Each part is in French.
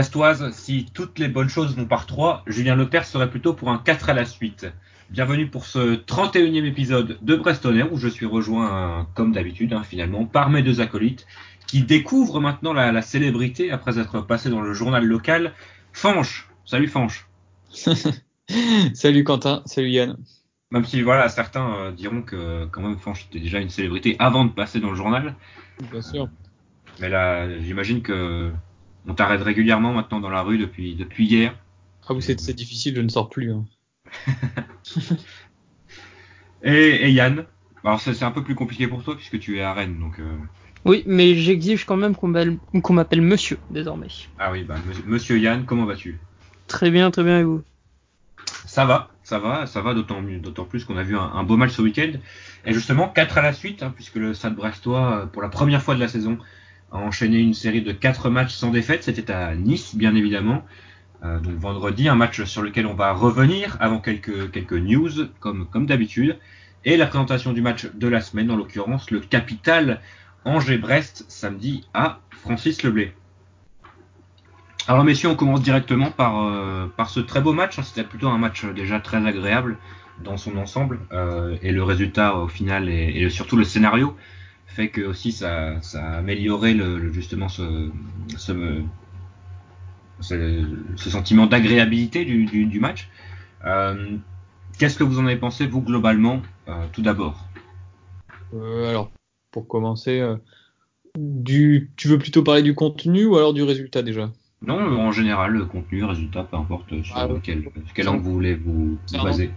Brestois, Brestoise, si toutes les bonnes choses vont par 3, Julien Lepers serait plutôt pour un 4 à la suite. Bienvenue pour ce 31e épisode de Brestonner où je suis rejoint, comme d'habitude, hein, finalement, par mes deux acolytes qui découvrent maintenant la, célébrité après être passé dans le journal local. Fanche, salut Fanche. salut Quentin, salut Yann. Même si voilà, certains euh, diront que quand même Fanche était déjà une célébrité avant de passer dans le journal. Bien sûr. Mais là, j'imagine que on t'arrête régulièrement maintenant dans la rue depuis, depuis hier. Ah oui, c'est difficile, je ne sors plus. Hein. et, Yann? Alors c'est un peu plus compliqué pour toi puisque tu es à Rennes. Donc, euh. Oui, mais j'exige quand même qu'on m'appelle monsieur désormais. Ah oui, bah, monsieur Yann, comment vas-tu? Très bien, très bien et vous? Ça va, ça va, ça va d'autant plus qu'on a vu un, beau match ce week-end. Et justement, 4 à la suite, hein, puisque le Stade Brestois, pour la première fois de la saison, a enchaîné une série de 4 matchs sans défaite. C'était à Nice, bien évidemment. Euh, donc vendredi, un match sur lequel on va revenir avant quelques, news, comme, d'habitude. Et la présentation du match de la semaine, en l'occurrence le capital Angers-Brest, samedi à Francis Leblé. Alors messieurs, on commence directement par, euh, ce très beau match. C'était plutôt un match déjà très agréable dans son ensemble. Euh, et le résultat au final et, surtout le scénario fait que aussi ça, ça a amélioré le, justement ce, ce, ce, sentiment d'agréabilité du, du, match. Euh, Qu'est-ce que vous en avez pensé, vous, globalement, euh, tout d'abord? Euh, Alors, pour commencer, euh, du, tu veux plutôt parler du contenu ou alors du résultat déjà? Non, en général, le contenu, le résultat, peu importe sur ah, quel, quel angle vous voulez vous, baser.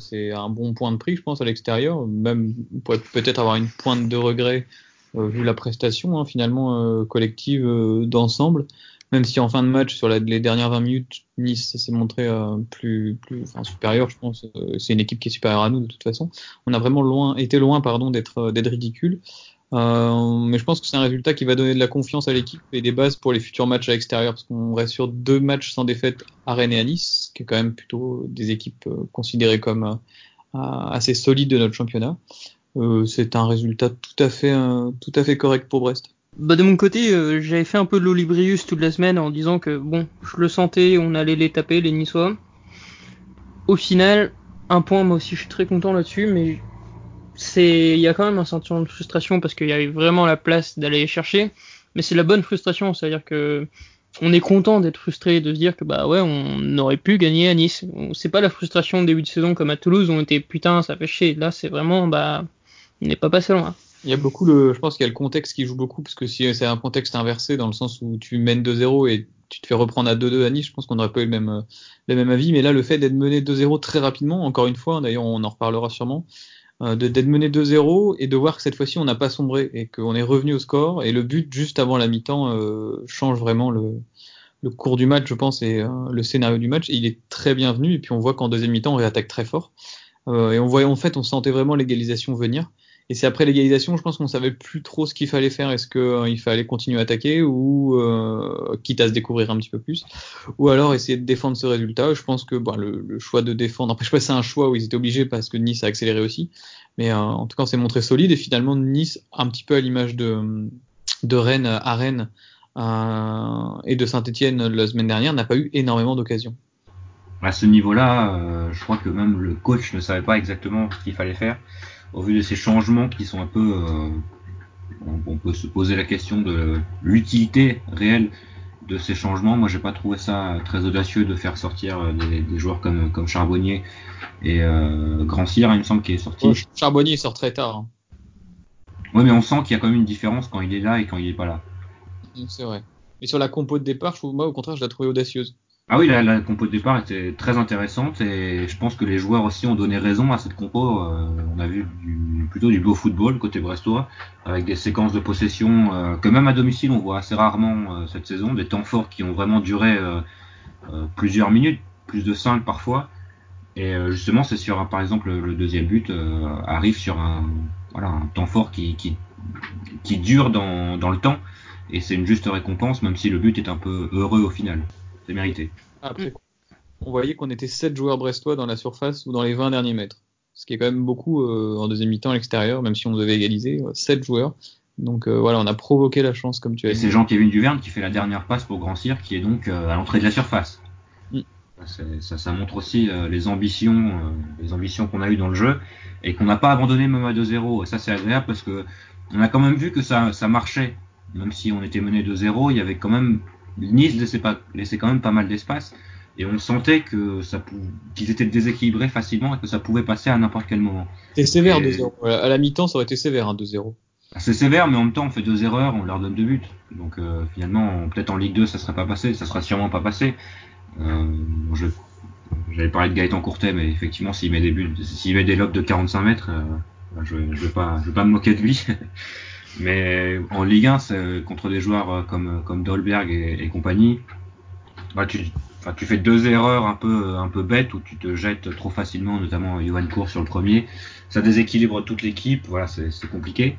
C'est un bon point de prix, je pense, à l'extérieur. Même, peut-être avoir une pointe de regret vu la prestation, hein, finalement, collective d'ensemble même si en fin de match, sur les dernières 20 minutes, Nice s'est montré euh, plus, supérieur, je pense. Euh, c'est une équipe qui est supérieure à nous de toute façon. On a vraiment été loin pardon, d'être euh, d'être ridicule. Mais je pense que c'est un résultat qui va donner de la confiance à l'équipe et des bases pour les futurs matchs à l'extérieur, parce qu'on reste sur deux matchs sans défaite à Rennes et à Nice, qui est quand même plutôt des équipes considérées comme assez solides de notre championnat. c'est un résultat tout à fait tout à fait correct pour Brest. Bah de mon côté, euh, j'avais fait un peu de l'Olibrius toute la semaine en disant que bon, je le sentais, on allait les taper les Niçois. Au final, un point, moi aussi je suis très content là-dessus, mais il y a quand même un sentiment de frustration parce qu'il y avait vraiment la place d'aller chercher, mais c'est la bonne frustration, c'est-à-dire que on est content d'être frustré, de se dire que bah ouais, on aurait pu gagner à Nice. C'est pas la frustration de début de saison comme à Toulouse où on était putain, ça fait chier. Là, c'est vraiment bah, on n'est pas passé loin. Il y a beaucoup le, je pense qu'il y a le contexte qui joue beaucoup, parce que si c'est un contexte inversé, dans le sens où tu mènes 2-0 et tu te fais reprendre à 2-2 à Nice, je pense qu'on n'aurait pas eu même, le même avis. Mais là, le fait d'être mené 2-0 très rapidement, encore une fois, d'ailleurs, on en reparlera sûrement, euh, d'être mené 2-0 et de voir que cette fois-ci, on n'a pas sombré et qu'on est revenu au score. Et le but, juste avant la mi-temps, euh, change vraiment le, le cours du match, je pense, et euh, le scénario du match. Il est très bienvenu. Et puis, on voit qu'en deuxième mi-temps, on réattaque très fort. Euh, et on voyait, en fait, on sentait vraiment l'égalisation venir. Et c'est après l'égalisation, je pense qu'on savait plus trop ce qu'il fallait faire. Est-ce qu'il euh, fallait continuer à attaquer ou euh, quitte à se découvrir un petit peu plus, ou alors essayer de défendre ce résultat. Je pense que bon, le, le, choix de défendre, après je sais pas c'est un choix où ils étaient obligés parce que Nice a accéléré aussi, mais euh, en tout cas on s'est montré solide et finalement Nice, un petit peu à l'image de, de Rennes à Rennes euh, et de Saint-Etienne la semaine dernière, n'a pas eu énormément d'occasions. À ce niveau-là, euh, je crois que même le coach ne savait pas exactement ce qu'il fallait faire au vu de ces changements qui sont un peu, euh, on, peut se poser la question de l'utilité réelle de ces changements. Moi, j'ai pas trouvé ça très audacieux de faire sortir euh, des, joueurs comme, comme Charbonnier et euh, Grand Cyr, il me semble qu'il est sorti. Charbonnier sort très tard. Hein. Oui, mais on sent qu'il y a quand même une différence quand il est là et quand il est pas là. C'est vrai. Et sur la compo de départ, je trouve, moi, au contraire, je la trouvais audacieuse. Ah oui, la, compo de départ était très intéressante et je pense que les joueurs aussi ont donné raison à cette compo. Euh, on a vu plutôt du beau football côté brestois avec des séquences de possession euh, que même à domicile on voit assez rarement euh, cette saison, des temps forts qui ont vraiment duré plusieurs minutes, plus de cinq parfois. Et justement, c'est sur par exemple le deuxième but arrive sur un temps fort qui dure dans le temps et c'est une juste récompense même si le but est un peu heureux au final c'est mérité. Après, on voyait qu'on était 7 joueurs brestois dans la surface ou dans les 20 derniers mètres. Ce qui est quand même beaucoup euh, en deuxième mi-temps à l'extérieur, même si on devait égaliser. 7 joueurs. Donc euh, voilà, on a provoqué la chance, comme tu as Et dit. c'est Jean-Kévin Duverne qui fait la dernière passe pour Grand Cyr, qui est donc euh, à l'entrée de la surface. Mm. Ça, ça, montre aussi les ambitions, les ambitions qu'on a eues dans le jeu et qu'on n'a pas abandonné même à 2-0. Et ça, c'est agréable parce que on a quand même vu que ça, ça marchait. Même si on était mené 2-0, il y avait quand même Nice laissait pas, laissait quand même pas mal d'espace et on sentait que ça, pou- qu'ils étaient déséquilibrés facilement et que ça pouvait passer à n'importe quel moment. C'était sévère Et- 2-0. À à la mi-temps, ça aurait été sévère, hein, 2-0. C'est sévère, mais en même temps, on fait deux erreurs, on leur donne deux buts. Donc euh, finalement, peut-être en Ligue 2, ça serait pas passé, ça sera sûrement pas passé. Euh, je, j'avais parlé de Gaëtan Courtet, mais effectivement, s'il met des buts, s'il met des lobes de 45 mètres, euh, je, je vais pas, je vais pas me moquer de lui. mais en Ligue 1, c'est, contre des joueurs euh, comme comme Dolberg et, et compagnie, bah, tu, enfin, tu fais deux erreurs un peu un peu bêtes où tu te jettes trop facilement, notamment Johan Cour sur le premier. Ça déséquilibre toute l'équipe, voilà, c'est, compliqué.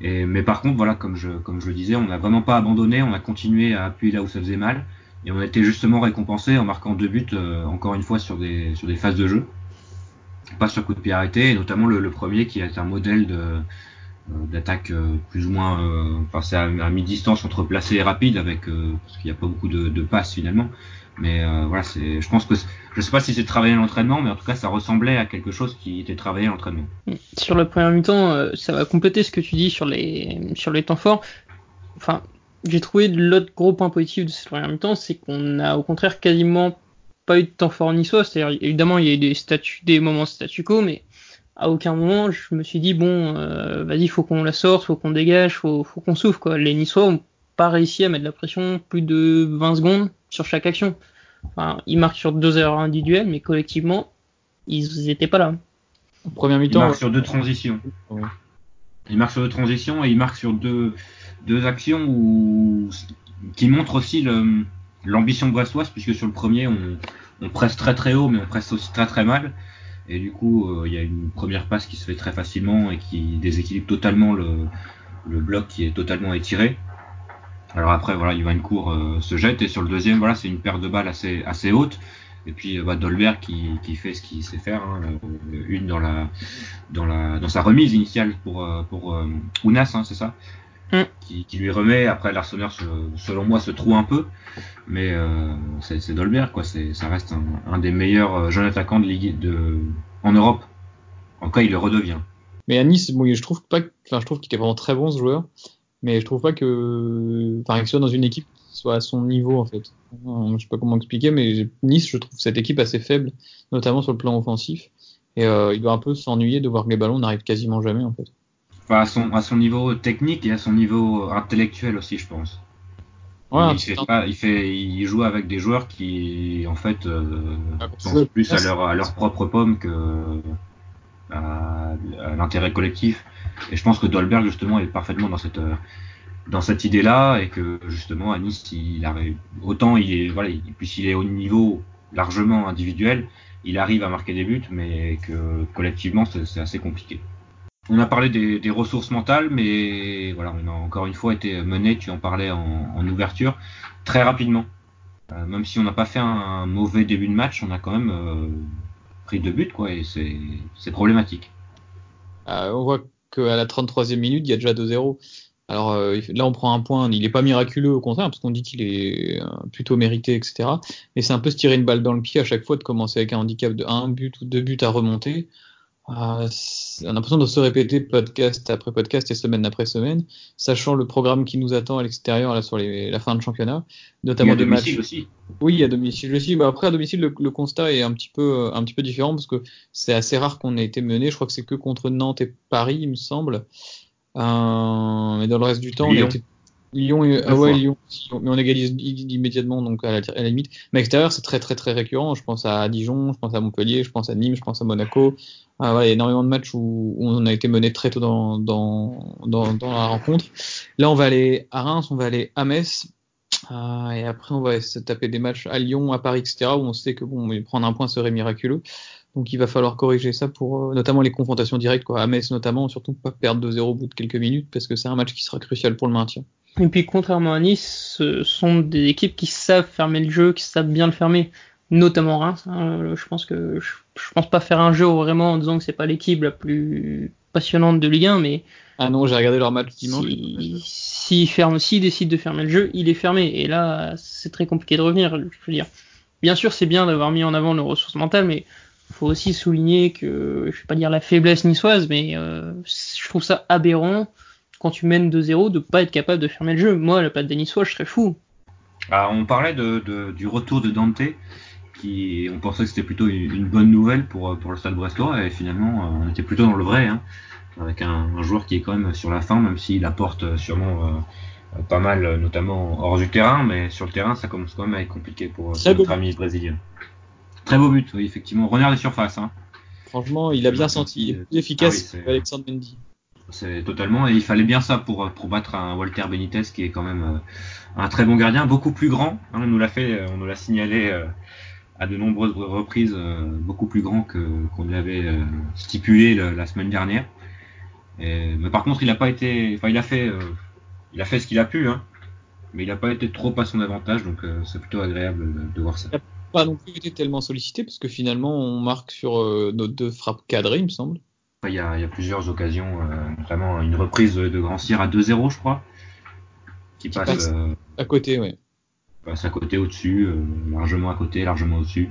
Et, mais par contre, voilà, comme je, comme je le disais, on n'a vraiment pas abandonné, on a continué à appuyer là où ça faisait mal, et on a été justement récompensé en marquant deux buts, euh, encore une fois, sur des, sur des phases de jeu, pas sur coup de pied arrêté, et notamment le, le premier qui est un modèle de, euh, d'attaque euh, plus ou moins, euh, enfin à, à mi-distance entre placé et rapide, avec euh, parce qu'il n'y a pas beaucoup de, passes finalement, mais euh, voilà, c'est, je pense que, je sais pas si c'est travaillé à l'entraînement, mais en tout cas, ça ressemblait à quelque chose qui était travaillé à l'entraînement. Sur le premier mi-temps, euh, ça va compléter ce que tu dis sur les, sur les temps forts. Enfin, j'ai trouvé l'autre gros point positif de cette première mi-temps, c'est qu'on a au contraire quasiment pas eu de temps fort niçois. C'est-à-dire, évidemment, il y a eu des statu, des moments statu quo, mais à aucun moment je me suis dit bon, euh, vas-y, faut qu'on la sorte, faut qu'on dégage, faut, faut qu'on souffle quoi. Les Niçois ont pas réussi à mettre de la pression plus de 20 secondes sur chaque action. Enfin, ils marquent sur deux erreurs individuelles, mais collectivement, ils étaient pas là. En première Il mi-temps, marque sur deux transitions. Ouais. Il marque sur deux transitions et il marque sur deux, deux actions où, qui montrent aussi le- l'ambition brestoise, puisque sur le premier, on, on presse très très haut, mais on presse aussi très très mal. Et du coup, euh, il y a une première passe qui se fait très facilement et qui déséquilibre totalement le, bloc qui est totalement étiré. Alors après, voilà, Johan Cour euh, se jette et sur le deuxième, voilà, c'est une paire de balles assez, assez haute. Et puis euh, bah, Dolberg qui, fait ce qu'il sait faire, hein, une dans la, dans la, dans sa remise initiale pour pour Ounas, hein, c'est ça, Mm. qui, qui lui remet. Après l'Arseneur, se- selon moi, se trouve un peu, mais euh, c'est Dolberg quoi. Ça reste un, un des meilleurs euh, jeunes attaquants de ligue de en Europe. En tout cas, il le redevient. Mais à Nice, bon, je trouve pas, que- enfin, je trouve qu'il était vraiment très bon ce joueur, mais je trouve pas que, enfin, qu'il soit dans une équipe qui soit à son niveau en fait. Je sais pas comment expliquer, mais Nice, je trouve cette équipe assez faible, notamment sur le plan offensif, et euh, il doit un peu s'ennuyer de voir que les ballons n'arrivent quasiment jamais en fait. Enfin, à son à son niveau technique et à son niveau intellectuel aussi, je pense. Ouais, il, fait pas- il fait, il joue avec des joueurs qui, en fait, euh, Ah, pensent ouais, plus à leur, à leur propre pomme que à, à l'intérêt collectif. Et je pense que Dolberg justement est parfaitement dans cette euh, dans cette idée-là et que justement à Nice, il arrive autant il est voilà, il, puisqu'il est au niveau largement individuel, il arrive à marquer des buts, mais que collectivement c'est assez compliqué. On a parlé des, ressources mentales, mais voilà, on a encore une fois été mené, tu en parlais en, ouverture, très rapidement. Euh, même si on n'a pas fait un, mauvais début de match, on a quand même euh, pris deux buts, quoi, et c'est problématique. Euh, on voit qu'à la 33e minute, il y a déjà 2-0. Alors là, on prend un point. Il n'est pas miraculeux, au contraire, parce qu'on dit qu'il est plutôt mérité, etc. Mais c'est un peu se tirer une balle dans le pied à chaque fois de commencer avec un handicap de un but ou deux buts à remonter. Euh, c'est- on a l'impression de se répéter podcast après podcast et semaine après semaine, sachant le programme qui nous attend à l'extérieur là sur les, la fin de championnat, notamment à des matchs. domicile aussi. Oui, à domicile aussi. Bah après, à domicile, le, le constat est un petit peu, un petit peu différent parce que c'est assez rare qu'on ait été mené. Je crois que c'est que contre Nantes et Paris, il me semble. Euh, mais dans le reste du temps, on a été Lyon, et, ah ouais. Lyon, mais on égalise immédiatement, donc à la, à la limite. Mais à l'extérieur, c'est très, très, très récurrent. Je pense à Dijon, je pense à Montpellier, je pense à Nîmes, je pense à Monaco. Ah, voilà, il y a énormément de matchs où, où on a été mené très tôt dans, dans, dans, dans la rencontre. Là, on va aller à Reims, on va aller à Metz. Ah, et après, on va se taper des matchs à Lyon, à Paris, etc., où on sait que bon, prendre un point serait miraculeux. Donc, il va falloir corriger ça pour euh, notamment les confrontations directes, quoi. À Metz, notamment, surtout pas perdre 2-0 au bout de quelques minutes, parce que c'est un match qui sera crucial pour le maintien. Et puis contrairement à Nice, ce sont des équipes qui savent fermer le jeu, qui savent bien le fermer, notamment Reims. hein. Je pense que je, je pense pas faire un jeu vraiment en disant que c'est pas l'équipe la plus passionnantes de Ligue 1, mais ah non, j'ai regardé leur match dimanche. S'il ferme, s'il décide de fermer le jeu, il est fermé. Et là, c'est très compliqué de revenir. Je veux dire, bien sûr, c'est bien d'avoir mis en avant nos ressources mentales, mais faut aussi souligner que, je vais pas dire la faiblesse niçoise, mais euh, je trouve ça aberrant quand tu mènes 2-0 de pas être capable de fermer le jeu. Moi, la patte des Niçois, je serais fou. Ah, on parlait de, du retour de Dante, qui on pensait que c'était plutôt une bonne nouvelle pour, pour le Stade Brestois, et finalement, on était plutôt dans le vrai. Hein avec un, joueur qui est quand même sur la fin, même s'il apporte sûrement euh, pas mal, notamment hors du terrain, mais sur le terrain, ça commence quand même à être compliqué pour, notre ami brésilien. Très beau but, oui, effectivement. Renard des surfaces. Hein. Franchement, il a bien senti. Il est plus efficace ah Alexandre Mendy. C'est totalement, et il fallait bien ça pour, pour battre un Walter Benitez qui est quand même euh, un très bon gardien, beaucoup plus grand. Hein, on nous l'a fait, on nous l'a signalé euh, à de nombreuses reprises, beaucoup plus grand que qu'on l'avait stipulé la semaine dernière mais par contre, il a pas été, enfin, il a fait, euh, il a fait ce qu'il a pu, hein, mais il n'a pas été trop à son avantage, donc euh, c'est plutôt agréable de, voir ça. Pas non plus été tellement sollicité parce que finalement, on marque sur euh, nos deux frappes cadrées, il me semble. Il y a, il y a plusieurs occasions, notamment une reprise de Grand Cyr à 2-0, je crois, qui, passe, à côté, ouais. Passe à côté, au-dessus, largement à côté, largement au-dessus.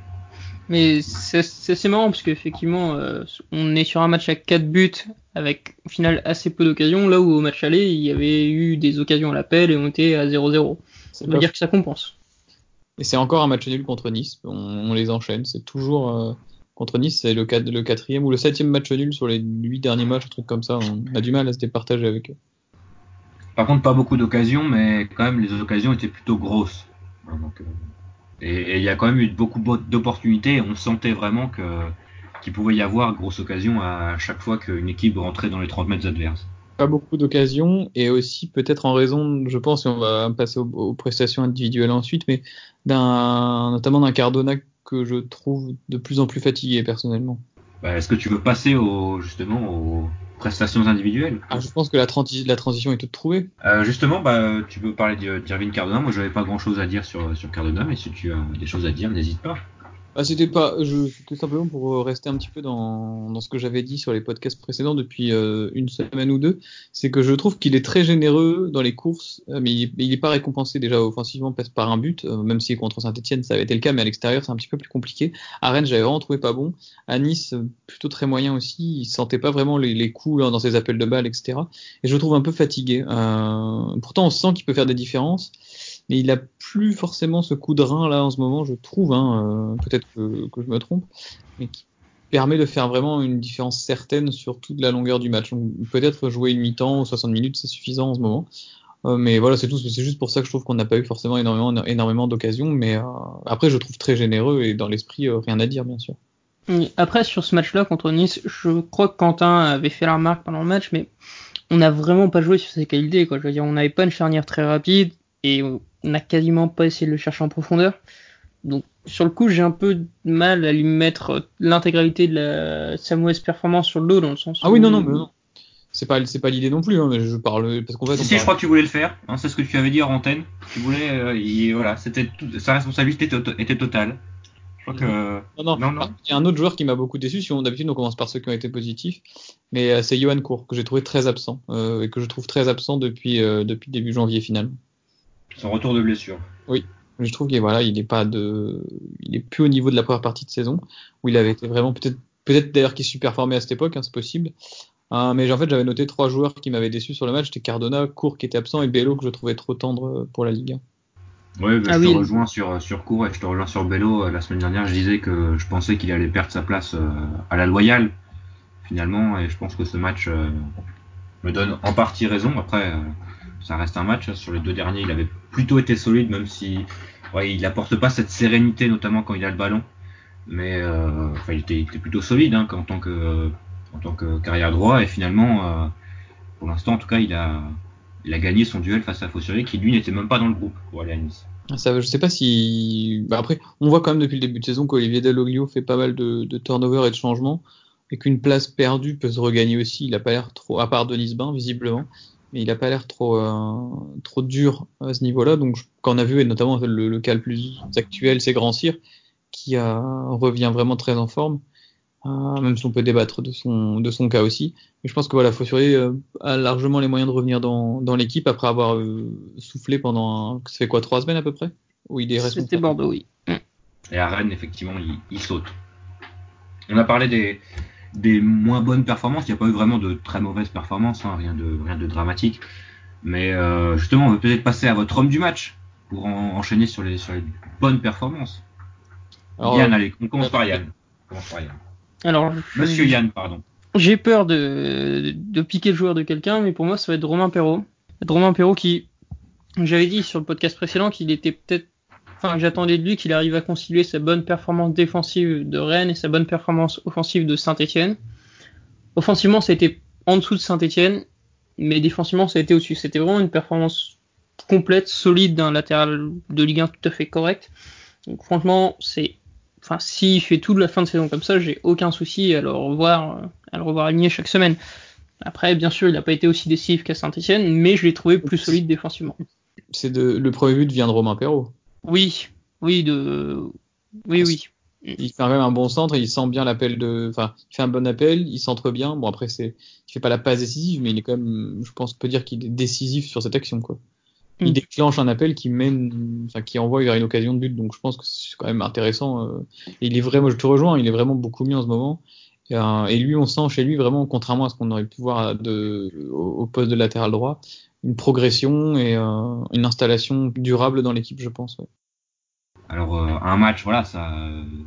Mais c'est marrant parce qu'effectivement, euh, on est sur un match à 4 buts avec au final assez peu d'occasions, là où au match aller, il y avait eu des occasions à l'appel et on était à 0-0. Ça veut dire que ça compense. Et c'est encore un match nul contre Nice, on, les enchaîne, c'est toujours euh, contre Nice, c'est le, le quatrième ou le septième match nul sur les 8 derniers matchs, un truc comme ça, on a du mal à se départager avec eux. Par contre, pas beaucoup d'occasions, mais quand même les occasions étaient plutôt grosses. Donc, euh, et il y a quand même eu beaucoup d'opportunités. On sentait vraiment que qu'il pouvait y avoir grosse occasion à chaque fois qu'une équipe rentrait dans les 30 mètres adverses. Pas beaucoup d'occasions et aussi peut-être en raison, je pense, et on va passer aux, prestations individuelles ensuite, mais d'un notamment d'un Cardona que je trouve de plus en plus fatigué personnellement. Bah, est-ce que tu veux passer au, justement au, prestations individuelles. Ah, je pense que la, la, transition est toute trouvée. Euh, justement, bah, tu peux parler d'Irvine Cardona. Moi, je n'avais pas grand chose à dire sur, sur Cardona, mais si tu as des choses à dire, n'hésite pas. Ah, c'était pas, je, c'était simplement pour euh, rester un petit peu dans, dans ce que j'avais dit sur les podcasts précédents depuis euh, une semaine ou deux, c'est que je trouve qu'il est très généreux dans les courses, euh, mais il, il est pas récompensé déjà offensivement par un but, même si contre Saint-Etienne ça avait été le cas, mais à l'extérieur c'est un petit peu plus compliqué. À Rennes j'avais vraiment trouvé pas bon, à Nice plutôt très moyen aussi, il sentait pas vraiment les, coups dans ses appels de balles, etc. Et je le trouve un peu fatigué. pourtant on sent qu'il peut faire des différences mais il a plus forcément ce coup de rein là en ce moment, je trouve, hein, euh, peut-être que, je me trompe, mais qui permet de faire vraiment une différence certaine sur toute la longueur du match. Peut-être jouer une mi-temps ou 60 minutes, c'est suffisant en ce moment. Euh, mais voilà, c'est tout. C'est juste pour ça que je trouve qu'on n'a pas eu forcément énormément, énormément d'occasions. Mais euh, après, je trouve très généreux et dans l'esprit, rien à dire, bien sûr. Après, sur ce match-là contre Nice, je crois que Quentin avait fait la remarque pendant le match, mais on n'a vraiment pas joué sur ses qualités. Quoi. Je veux dire, on n'avait pas une charnière très rapide et n'a quasiment pas essayé de le chercher en profondeur. Donc sur le coup, j'ai un peu de mal à lui mettre l'intégralité de la sa mauvaise performance sur le dos dans le sens. Ah oui, non, non, mais non. C'est pas, c'est pas l'idée non plus. Hein, mais je parle parce qu'en fait. Si, je crois que tu voulais le faire. Hein, c'est ce que tu avais dit en antenne. Tu voulais, euh, voilà, c'était sa responsabilité était totale. Je crois que. Non, non, non, Il y a un autre joueur qui m'a beaucoup déçu. Si on d'habitude on commence par ceux qui ont été positifs, mais euh, c'est Johan Cour que j'ai trouvé très absent euh, et que je trouve très absent depuis depuis début janvier finalement. Son retour de blessure. Oui. Je trouve qu'il voilà, il est pas de, il est plus au niveau de la première partie de saison où il avait été vraiment peut-être, peut-être d'ailleurs qu'il superformait à cette époque, hein, c'est possible. Euh, mais en fait, j'avais noté trois joueurs qui m'avaient déçu sur le match. C'était Cardona, Cour qui était absent et Bello que je trouvais trop tendre pour la Ligue 1. Ouais, bah, ah je te rejoins sur, sur Cour et je te rejoins sur Bello. La semaine dernière, je disais que je pensais qu'il allait perdre sa place euh, à la loyale, finalement, et je pense que ce match euh, me donne en partie raison. Après, ça reste un match. Hein. Sur les deux derniers, il avait plutôt été solide, même si il n'apporte pas cette sérénité, notamment quand il a le ballon. Mais euh, il, était, plutôt solide hein, en tant que carrière droit. Et finalement, euh, pour l'instant, en tout cas, il a gagné son duel face à Fossurier, qui lui n'était même pas dans le groupe pour aller à Nice. Je sais pas si. Bah après, on voit quand même depuis le début de saison qu'Olivier Dalloglio fait pas mal de, de turnover et de changements, et qu'une place perdue peut se regagner aussi. Il a pas l'air trop, à part Denis Bain, visiblement mais il a pas l'air trop euh, trop dur à ce niveau-là. Donc quand on a vu et notamment le, cas le plus actuel, c'est Grand Cyr qui revient vraiment très en forme. Euh, même si on peut débattre de son, de son cas aussi. Mais je pense que voilà, Fossury euh, a largement les moyens de revenir dans, dans l'équipe après avoir euh, soufflé pendant, ça fait quoi, trois semaines à peu près? Où il est C'était Bordeaux, oui. Et à Rennes, effectivement, il, il, saute. On a parlé des, des moins bonnes performances. Il n'y a pas eu vraiment de très mauvaises performances, hein, rien, de, rien de dramatique. Mais euh, justement, on va peut-être passer à votre homme du match pour en, enchaîner sur les, sur les bonnes performances. Alors, Yann, allez, on commence par Yann. On commence par Yann. Alors, Monsieur Yann, pardon. J'ai peur de, de piquer le joueur de quelqu'un, mais pour moi, ça va être Romain Perrault. Romain Perrault qui, j'avais dit sur le podcast précédent qu'il était peut-être, enfin, j'attendais de lui qu'il arrive à concilier sa bonne performance défensive de Rennes et sa bonne performance offensive de Saint-Etienne. Offensivement, ça a été en dessous de Saint-Etienne, mais défensivement, ça a été au-dessus. C'était vraiment une performance complète, solide d'un latéral de Ligue 1 tout à fait correct. Donc, franchement, c'est enfin, s'il fait tout de la fin de saison comme ça, j'ai aucun souci à le revoir, à le revoir aligné chaque semaine. Après, bien sûr, il n'a pas été aussi décisif qu'à Saint-Etienne, mais je l'ai trouvé plus solide défensivement. C'est de, le premier but vient de Romain Perrault. Oui, oui, de, oui, oui. Il fait quand même un bon centre, il sent bien l'appel de, enfin, il fait un bon appel, il centre bien. Bon après c'est, il fait pas la passe décisive, mais il est quand même, je pense, peut dire qu'il est décisif sur cette action quoi il mm. déclenche un appel qui mène, enfin, qui envoie vers une occasion de but. Donc je pense que c'est quand même intéressant. Euh. il est vraiment, je te rejoins, il est vraiment beaucoup mieux en ce moment. Et, euh, et lui, on sent chez lui vraiment, contrairement à ce qu'on aurait pu voir de, au, poste de latéral droit, une progression et euh, une installation durable dans l'équipe, je pense. Ouais. Alors un match, voilà, ça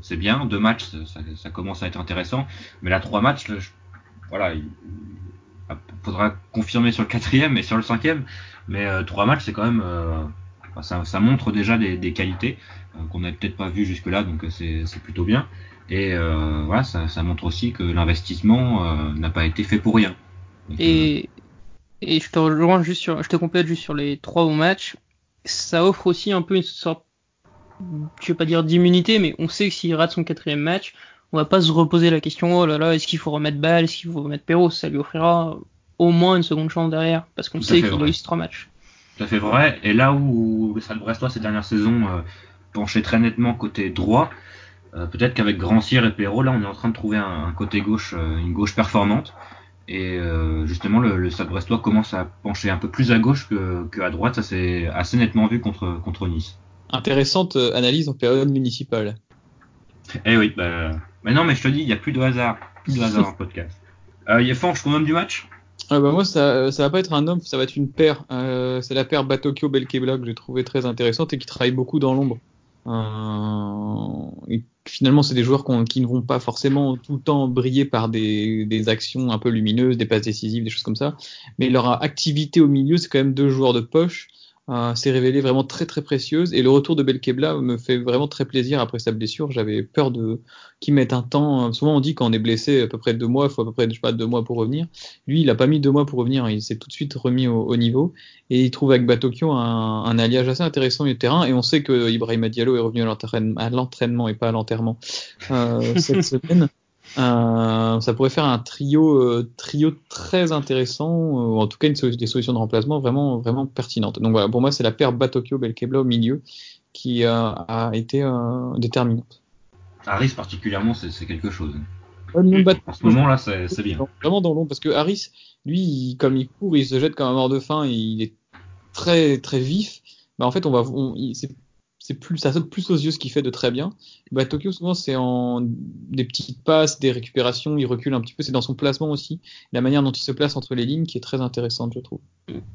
c'est bien. Deux matchs, ça, ça, commence à être intéressant. Mais là, trois matchs, là, voilà, il, faudra confirmer sur le quatrième et sur le cinquième. Mais euh, trois matchs, c'est quand même, euh, ça, ça, montre déjà des, des qualités euh, qu'on n'avait peut-être pas vues jusque-là, donc c'est plutôt bien. Et voilà, ça, ça, montre aussi que l'investissement n'a pas été fait pour rien. et, et je te rejoins juste sur, je te complète juste sur les trois matchs. Ça offre aussi un peu une sorte, je vais pas dire d'immunité, mais on sait que s'il rate son quatrième match, on va pas se reposer la question oh là là est-ce qu'il faut remettre Ball, est-ce qu'il faut remettre Perrault, ça lui offrira au moins une seconde chance derrière parce qu'on sait qu'il a eu ces trois matchs. Ça fait vrai. Et là où le Stade Brestois ces dernières saisons euh, penchait très nettement côté droit, euh, peut-être qu'avec Grand et Perrault, là on est en train de trouver un, côté gauche, euh, une gauche performante. Et justement le, le, Stade Brestois commence à pencher un peu plus à gauche que, que à droite. Ça s'est assez nettement vu contre, contre Nice. Intéressante analyse en période municipale. Eh oui, bah, mais non, mais je te dis, il n'y a plus de hasard. Plus de hasard dans le podcast. Euh, il y a Fange, ton homme du match? Ah bah moi ça ça va pas être un homme, ça va être une paire. Euh, c'est la paire Batokyo Belkebla que j'ai trouvé très intéressante et qui travaille beaucoup dans l'ombre. Euh, finalement c'est des joueurs qui ne vont pas forcément tout le temps briller par des, des actions un peu lumineuses, des passes décisives, des choses comme ça, mais leur activité au milieu c'est quand même deux joueurs de poche s'est révélée vraiment très très précieuse et le retour de Belkebla me fait vraiment très plaisir après sa blessure. J'avais peur de qu'il mette un temps. Souvent on dit quand on est blessé à peu près deux mois, il faut à peu près je sais pas deux mois pour revenir. Lui il a pas mis deux mois pour revenir, il s'est tout de suite remis au, niveau et il trouve avec Batokyo un, un, alliage assez intéressant du terrain et on sait que Ibrahim Diallo est revenu à l'entraînement et pas à l'enterrement euh, cette semaine. Euh, ça pourrait faire un trio, euh, trio très intéressant, euh, ou en tout cas une des solutions de remplacement vraiment, vraiment pertinentes. Donc voilà, pour moi, c'est la paire Batokyo Belkebla au milieu qui a été déterminante. Harris particulièrement, c'est quelque chose. en ce moment-là, c'est bien. Vraiment dans l'ombre, parce que Harris, lui, comme il court, il se jette comme un mort de faim, et il est très très vif. Bah, en fait, on va, c'est c'est plus ça saute plus aux yeux ce qu'il fait de très bien. Bah, Tokyo souvent c'est en des petites passes, des récupérations, il recule un petit peu, c'est dans son placement aussi, la manière dont il se place entre les lignes qui est très intéressante je trouve.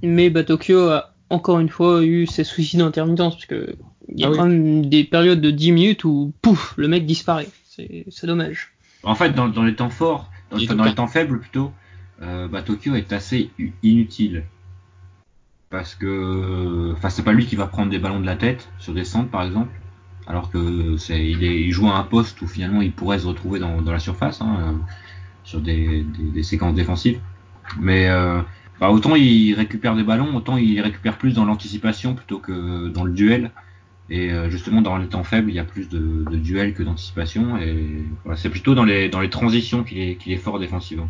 Mais bah, Tokyo a encore une fois eu ses soucis d'intermittence parce que il y a ah quand même des périodes de 10 minutes où pouf le mec disparaît, c'est dommage. En fait dans, les temps forts, dans, les temps faibles plutôt, euh, bah, Tokyo est assez inutile parce que enfin c'est pas lui qui va prendre des ballons de la tête sur des centres par exemple. Alors que c'est il, est, il joue à un poste où finalement il pourrait se retrouver dans, dans la surface hein, sur des, des, séquences défensives. Mais euh, bah, autant il récupère des ballons autant il récupère plus dans l'anticipation plutôt que dans le duel. Et euh, justement dans les temps faibles il y a plus de, de duel que d'anticipation. Et voilà, c'est plutôt dans les dans les transitions qu'il est qu'il est fort défensivement.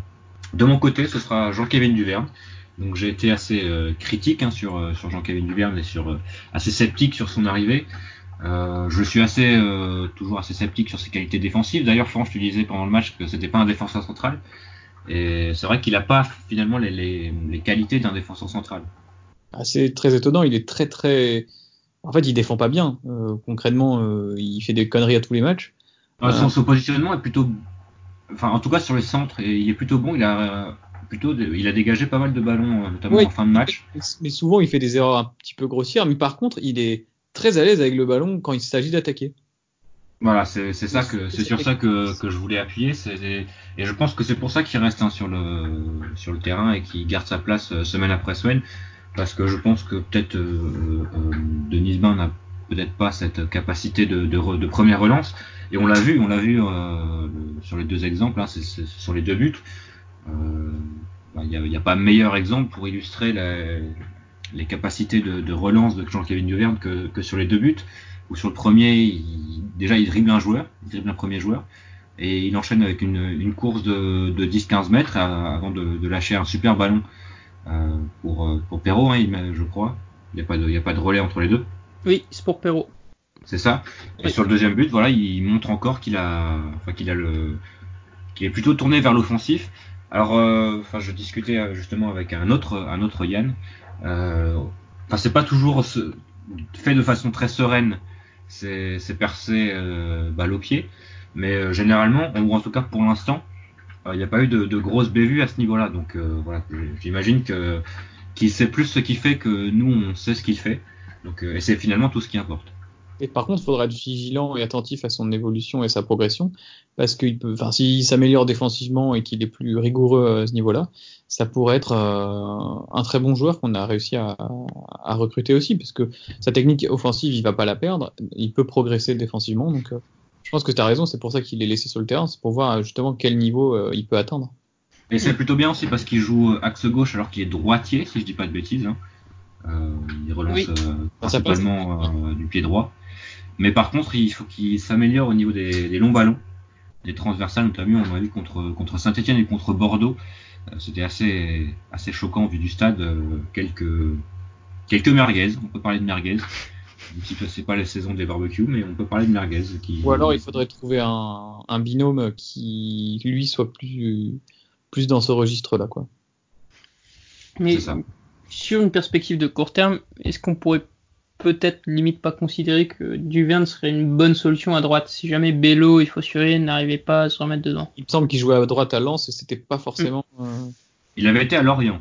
De mon côté ce sera Jean-Kévin Duverne donc j'ai été assez euh, critique hein, sur, euh, sur Jean-Kévin Duverne et sur euh, assez sceptique sur son arrivée. Euh, je suis assez euh, toujours assez sceptique sur ses qualités défensives. D'ailleurs, Franck, te disais pendant le match que c'était pas un défenseur central. Et c'est vrai qu'il n'a pas finalement les, les, les qualités d'un défenseur central. Ah, c'est très étonnant. Il est très très. En fait, il défend pas bien. Euh, concrètement, il fait des conneries à tous les matchs. Euh, son, son, positionnement est plutôt, enfin en tout cas sur les centres, et il est plutôt bon. Il a plutôt, il a dégagé pas mal de ballons, notamment Oui. en fin de match. Mais souvent, il fait des erreurs un petit peu grossières. Mais par contre, il est très à l'aise avec le ballon quand il s'agit d'attaquer. Voilà, c'est ça que c'est sur ça que, que je voulais appuyer. Et je pense que c'est pour ça qu'il reste hein, sur le sur le terrain et qu'il garde sa place euh, semaine après semaine, parce que je pense que peut-être euh, euh, Denis Bain n'a peut-être pas cette capacité de, de, re- de première relance. Et on l'a vu, on l'a vu euh, sur les deux exemples, hein, les deux buts. Euh, bah, Il n'y a, il y a pas meilleur exemple pour illustrer la- les capacités de, de relance de Jean-Kévin Duverne que, que sur les deux buts. Où sur le premier, il- déjà il dribble un joueur, il dribble un premier joueur, et il enchaîne avec une, une course de, de 10-15 mètres à- avant de, de lâcher un super ballon euh, pour, euh, pour Perrault, hein, je crois. Il n'y a, pas de- il y a pas de relais entre les deux. Oui, c'est pour Perrault. C'est ça. Et Oui. sur le deuxième but, voilà, il montre encore qu'il a, enfin qu'il a le, qu'il est plutôt tourné vers l'offensif. Alors, euh, enfin, je discutais euh, justement avec un autre, un autre Yann. Euh, Enfin, c'est pas toujours fait de façon très sereine. C'est, percé balle au pied, mais généralement, ou en tout cas pour l'instant, il n'y a pas eu de, de grosses bévues à ce niveau-là. Donc voilà, j'imagine que qu'il sait plus ce qu'il fait que nous on sait ce qu'il fait. Donc, et c'est finalement tout ce qui importe. Et par contre, il faudra être vigilant et attentif à son évolution et sa progression, parce qu'il peut, enfin, s'il s'améliore défensivement et qu'il est plus rigoureux à ce niveau-là, ça pourrait être euh, un très bon joueur qu'on a réussi à, à recruter aussi, parce que sa technique offensive, il va pas la perdre, il peut progresser défensivement, donc euh, je pense que tu as raison, c'est pour ça qu'il est laissé sur le terrain, c'est pour voir euh, justement quel niveau euh, il peut atteindre. Et c'est plutôt bien aussi parce qu'il joue axe gauche alors qu'il est droitier, si je dis pas de bêtises. Hein. Euh, il relance Oui. euh, passe. principalement euh, du pied droit. Mais par contre, il faut qu'il s'améliore au niveau des, des longs ballons, des transversales notamment. On l'a vu contre, contre Saint-Etienne et contre Bordeaux. Euh, C'était assez, assez choquant vu du stade. euh, quelques, quelques merguez, on peut parler de merguez. Même si c'est pas la saison des barbecues, mais on peut parler de merguez. Qui, Ou alors il faudrait trouver un, un binôme qui lui soit plus plus dans ce registre-là, quoi. Mais ça. sur une perspective de court terme, est-ce qu'on pourrait peut-être limite pas considérer que Duverne serait une bonne solution à droite si jamais Bello et Fossuré n'arrivaient pas à se remettre dedans Il me semble qu'il jouait à droite à Lens et c'était pas forcément. euh, Il avait été à Lorient.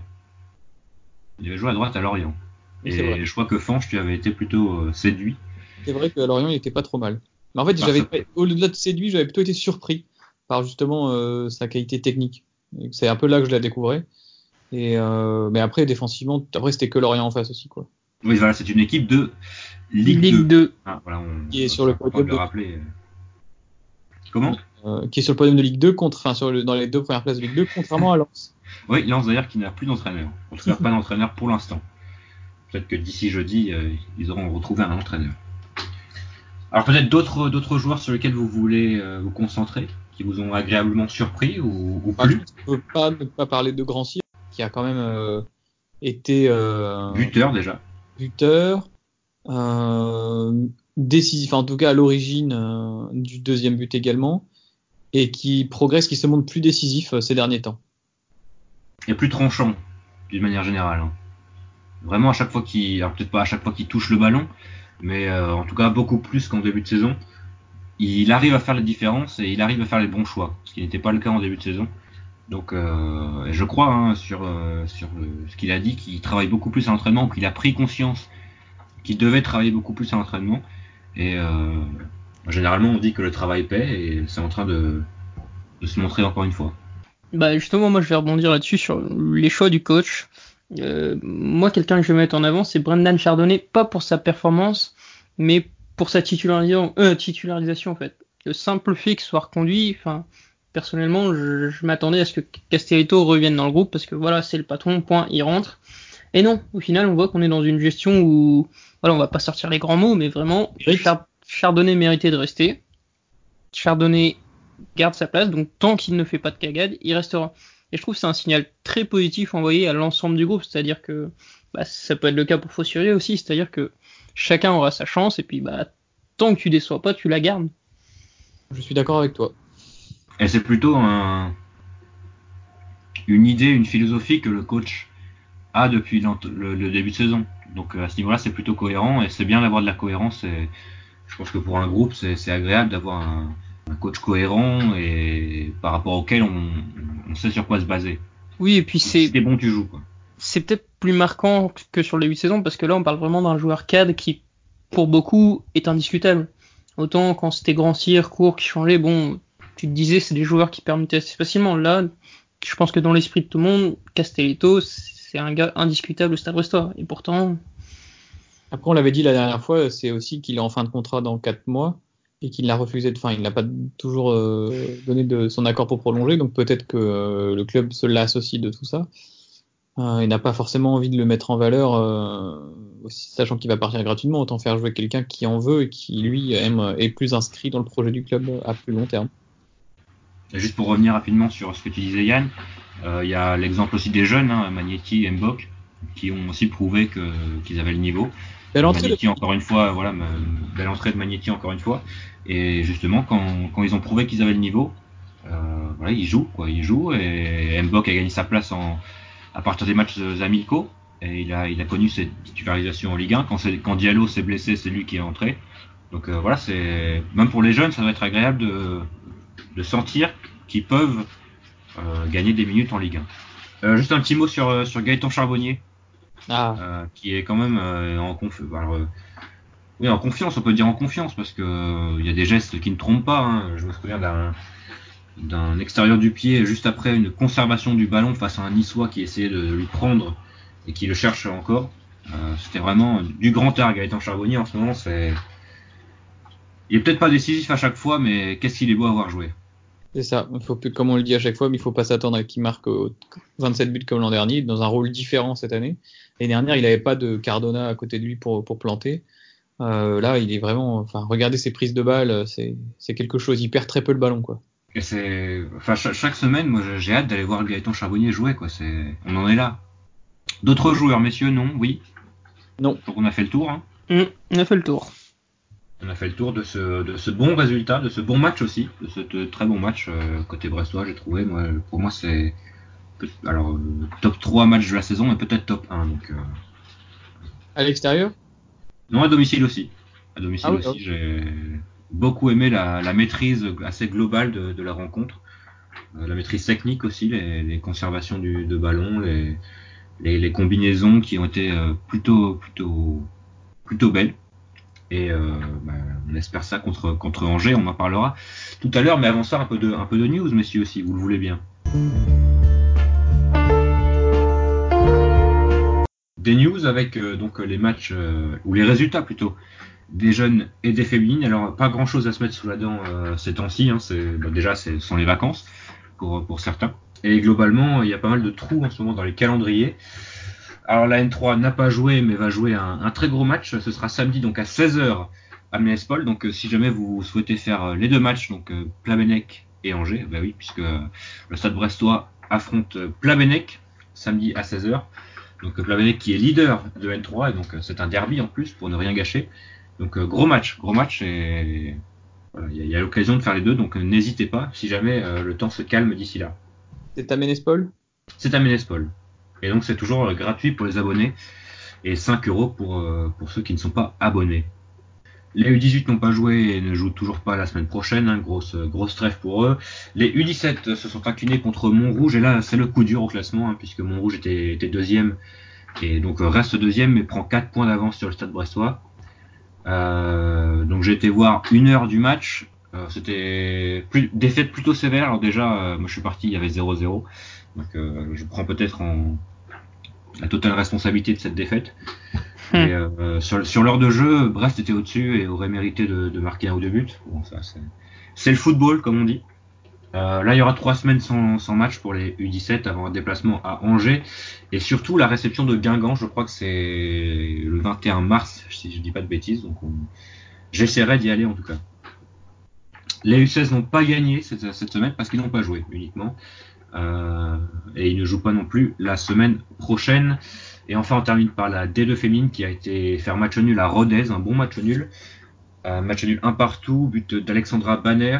Il avait joué à droite à Lorient. Oui. Et je crois que Fanch, tu avais été plutôt euh, séduit. C'est vrai qu'à Lorient, il était pas trop mal. Mais en fait, Bah, j'avais, au-delà de séduit, j'avais plutôt été surpris par justement euh, sa qualité technique. C'est un peu là que je la découvrais. Et euh, mais après, défensivement, après c'était que Lorient en face aussi, quoi. Oui, voilà, c'est une équipe de Ligue, Ligue 2. 2. Ah, voilà, on, Qui est sur le on podium de- rappeler. Comment Euh, qui est sur le podium de Ligue 2 contre, enfin, sur le, dans les deux premières places de Ligue 2, contrairement à Lens. Oui, Lens d'ailleurs qui n'a plus d'entraîneur. En tout cas, pas d'entraîneur pour l'instant. Peut-être que d'ici jeudi, euh, ils auront retrouvé un entraîneur. Alors peut-être d'autres d'autres joueurs sur lesquels vous voulez euh, vous concentrer, qui vous ont agréablement surpris ou, ou Enfin, je plus. ne peux pas ne pas parler de Grand Cyr, qui a quand même euh, été euh, Buteur déjà. Buteur, euh, décisif, en tout cas à l'origine euh, du deuxième but également, et qui progresse, qui se montre plus décisif euh, ces derniers temps. et plus tranchant d'une manière générale. hein. Vraiment à chaque fois qu'il, peut-être pas à chaque fois qu'il touche le ballon, mais en tout cas beaucoup plus qu'en début de saison. Il arrive à faire les différences et il arrive à faire les bons choix, ce qui n'était pas le cas en début de saison. Donc euh, je crois hein, sur euh, sur ce qu'il a dit, qu'il travaille beaucoup plus à l'entraînement, qu'il a pris conscience qu'il devait travailler beaucoup plus à l'entraînement. Et euh, généralement on dit que le travail paie et c'est en train de, de se montrer encore une fois. Bah justement, moi je vais rebondir là-dessus sur les choix du coach. Moi, quelqu'un que je vais mettre en avant, c'est Brendan Chardonnay, pas pour sa performance, mais pour sa titularisation, titularisation en fait. Le simple fait qu'il soit reconduit, enfin, personnellement, je, je m'attendais à ce que Castelletto revienne dans le groupe parce que voilà, c'est le patron, point, il rentre. Et non, au final, on voit qu'on est dans une gestion où, voilà, on va pas sortir les grands mots, mais vraiment. Char- Chardonnay méritait de rester. Chardonnay garde sa place, donc tant qu'il ne fait pas de cagade, il restera. Et je trouve que c'est un signal très positif envoyé à l'ensemble du groupe, c'est-à-dire que bah, ça peut être le cas pour Fossurier aussi, c'est-à-dire que chacun aura sa chance, et puis bah, tant que tu déçois pas, tu la gardes. Je suis d'accord avec toi. Et c'est plutôt un, une idée, une philosophie que le coach a depuis le, le début de saison. Donc à ce niveau-là, c'est plutôt cohérent et c'est bien d'avoir de la cohérence. Et je pense que pour un groupe, c'est agréable d'avoir un, un, coach cohérent et par rapport auquel on, on sait sur quoi se baser. Oui, et puis c'est. Si bon, tu joues. C'est peut-être plus marquant que sur le début de saison parce que là, on parle vraiment d'un joueur cadre qui, pour beaucoup, est indiscutable. Autant quand c'était Grand Cyr, Court qui changeait, bon, tu te disais c'est des joueurs qui permettaient assez facilement. Là, je pense que dans l'esprit de tout le monde, Castelletto, c'est un gars indiscutable au Stade Brestois. Et pourtant. Après, on l'avait dit la dernière fois, c'est aussi qu'il est en fin de contrat dans 4 mois et qu'il l'a refusé de fin. Il n'a pas toujours euh, donné son accord pour prolonger, donc peut-être que euh, le club se l'associe de tout ça. Euh, il n'a pas forcément envie de le mettre en valeur, sachant qu'il va partir gratuitement. Autant faire jouer quelqu'un qui en veut et qui lui aime est plus inscrit dans le projet du club à plus long terme. Juste pour revenir rapidement sur ce que tu disais Yann, il y a l'exemple aussi des jeunes, hein, Magnetti et Mbok, qui ont aussi prouvé qu'ils avaient le niveau. Belle entrée Magnetti, encore une fois, voilà, belle entrée de Magnetti encore une fois. Et justement, quand, quand ils ont prouvé qu'ils avaient le niveau, euh, voilà, ils jouent, quoi, ils jouent. Et Mbok a gagné sa place en, à partir des matchs amicaux. Et il a, il a connu cette titularisation en Ligue 1. Quand, quand Diallo s'est blessé, c'est lui qui est entré. Donc euh, voilà, c'est même pour les jeunes, ça doit être agréable de, de sentir qu'ils peuvent euh, gagner des minutes en Ligue 1. Euh, juste un petit mot sur, sur Gaëtan Charbonnier, ah. euh, qui est quand même euh, en, conf alors, euh, oui, en confiance, on peut dire en confiance, parce que il y a des gestes qui ne trompent pas. Hein. Je me souviens d'un d'un extérieur du pied juste après une conservation du ballon face à un Niçois qui essayait de lui prendre et qui le cherche encore. Euh, C'était vraiment du grand art Gaëtan Charbonnier en ce moment. C'est il est peut-être pas décisif à chaque fois, mais qu'est-ce qu'il est beau à avoir joué. C'est ça. Il faut, comme on le dit à chaque fois, mais il faut pas s'attendre à qu'il marque 27 buts comme l'an dernier, dans un rôle différent cette année. L'année dernière, il n'avait pas de Cardona à côté de lui pour, pour planter. Euh, là, il est vraiment, enfin, regardez ses prises de balles, c'est quelque chose. Il perd très peu le ballon, quoi. Et c'est, enfin, chaque, chaque, semaine, moi, j'ai hâte d'aller voir Gaëtan Charbonnier jouer, quoi. C'est, on en est là. D'autres joueurs, messieurs, non, oui? Non. Donc on a fait le tour. Hein. Mmh, on a fait le tour. On a fait le tour de ce, de ce bon résultat, de ce bon match aussi, de ce très bon match euh, côté brestois, j'ai trouvé. Moi, pour moi, c'est alors top 3 match de la saison et peut-être top 1. Donc, euh... À l'extérieur? Non, à domicile aussi. À domicile Ah oui, aussi, j'ai beaucoup aimé la, la maîtrise assez globale de, de la rencontre. Euh, la maîtrise technique aussi, les, les conservations du, de ballon, les, les, les combinaisons qui ont été euh, plutôt, plutôt, plutôt belles. Et euh, bah, on espère ça contre, Angers, on en parlera tout à l'heure. Mais avant ça, un peu de, news, messieurs, si vous le voulez bien. Des news avec euh, donc les matchs euh, ou les résultats plutôt des jeunes et des féminines. Alors pas grand chose à se mettre sous la dent ces temps-ci. Hein, bah, déjà ce sont les vacances pour pour certains. Et globalement, il y a pas mal de trous en ce moment dans les calendriers. Alors la N3 n'a pas joué, mais va jouer un, un, très gros match. Ce sera samedi donc à 16h à Ménespol. Donc euh, si jamais vous souhaitez faire euh, les deux matchs, donc euh, Plabennec et Angers, bah oui, puisque le Stade Brestois affronte Plabennec samedi à 16h. Donc Plabennec qui est leader de N3 et donc c'est un derby en plus pour ne rien gâcher. Donc gros match, gros match et voilà, il y a, a l'occasion de faire les deux. Donc n'hésitez pas si jamais euh, le temps se calme d'ici là. C'est à Ménespol C'est à Ménespol. Et donc c'est toujours euh, gratuit pour les abonnés et 5 euros pour, euh, pour ceux qui ne sont pas abonnés. Les U18 n'ont pas joué et ne jouent toujours pas la semaine prochaine, hein, grosse, grosse trêve pour eux. Les U17 se sont inclinés contre Montrouge et là c'est le coup dur au classement hein, puisque Montrouge était, était deuxième et donc euh, reste deuxième mais prend 4 points d'avance sur le stade brestois. Euh, donc j'ai été voir une heure du match. Euh, C'était défaite plutôt sévère. Alors déjà, euh, moi je suis parti, il y avait 0-0. Donc euh, je prends peut-être en la totale responsabilité de cette défaite. Hmm. Et, euh, sur, sur l'heure de jeu, Brest était au-dessus et aurait mérité de, de marquer un ou deux buts. Bon, ça, c'est, c'est le football, comme on dit. Euh, là, il y aura trois semaines sans, sans match pour les U17 avant un déplacement à Angers et surtout la réception de Guingamp. Je crois que c'est le 21 mars, si je dis pas de bêtises. Donc, on... j'essaierai d'y aller en tout cas. Les U16 n'ont pas gagné cette, cette semaine parce qu'ils n'ont pas joué uniquement. Euh, et ils ne jouent pas non plus la semaine prochaine. Et enfin, on termine par la D2 féminine qui a été faire match nul à Rodez, un bon match nul. Un match nul un partout, but d'Alexandra Banner.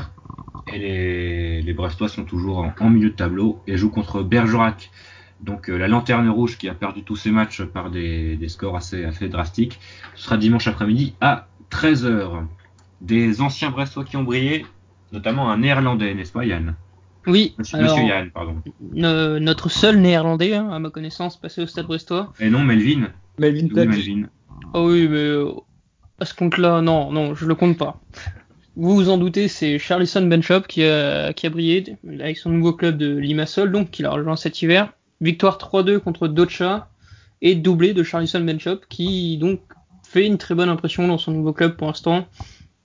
Et les, Brestois sont toujours en, milieu de tableau et jouent contre Bergerac. Donc euh, la lanterne rouge qui a perdu tous ses matchs par des, des scores assez, assez drastiques. Ce sera dimanche après-midi à 13h. Des anciens Brestois qui ont brillé, notamment un néerlandais, n'est-ce pas Yann? Oui, Monsieur, alors, Monsieur Yann, pardon. ne- notre seul néerlandais, hein, à ma connaissance, passé au stade brestois. Et non, Melvin. Melvin Oui. Melvin. Ah oui, mais euh, à ce compte-là, non, non, je le compte pas. Vous vous en doutez, c'est Charlison Benchop qui a, qui a brillé avec son nouveau club de Limassol, donc qu'il a rejoint cet hiver. Victoire 3-2 contre Docha et doublé de Charlison Benchop qui donc fait une très bonne impression dans son nouveau club pour l'instant.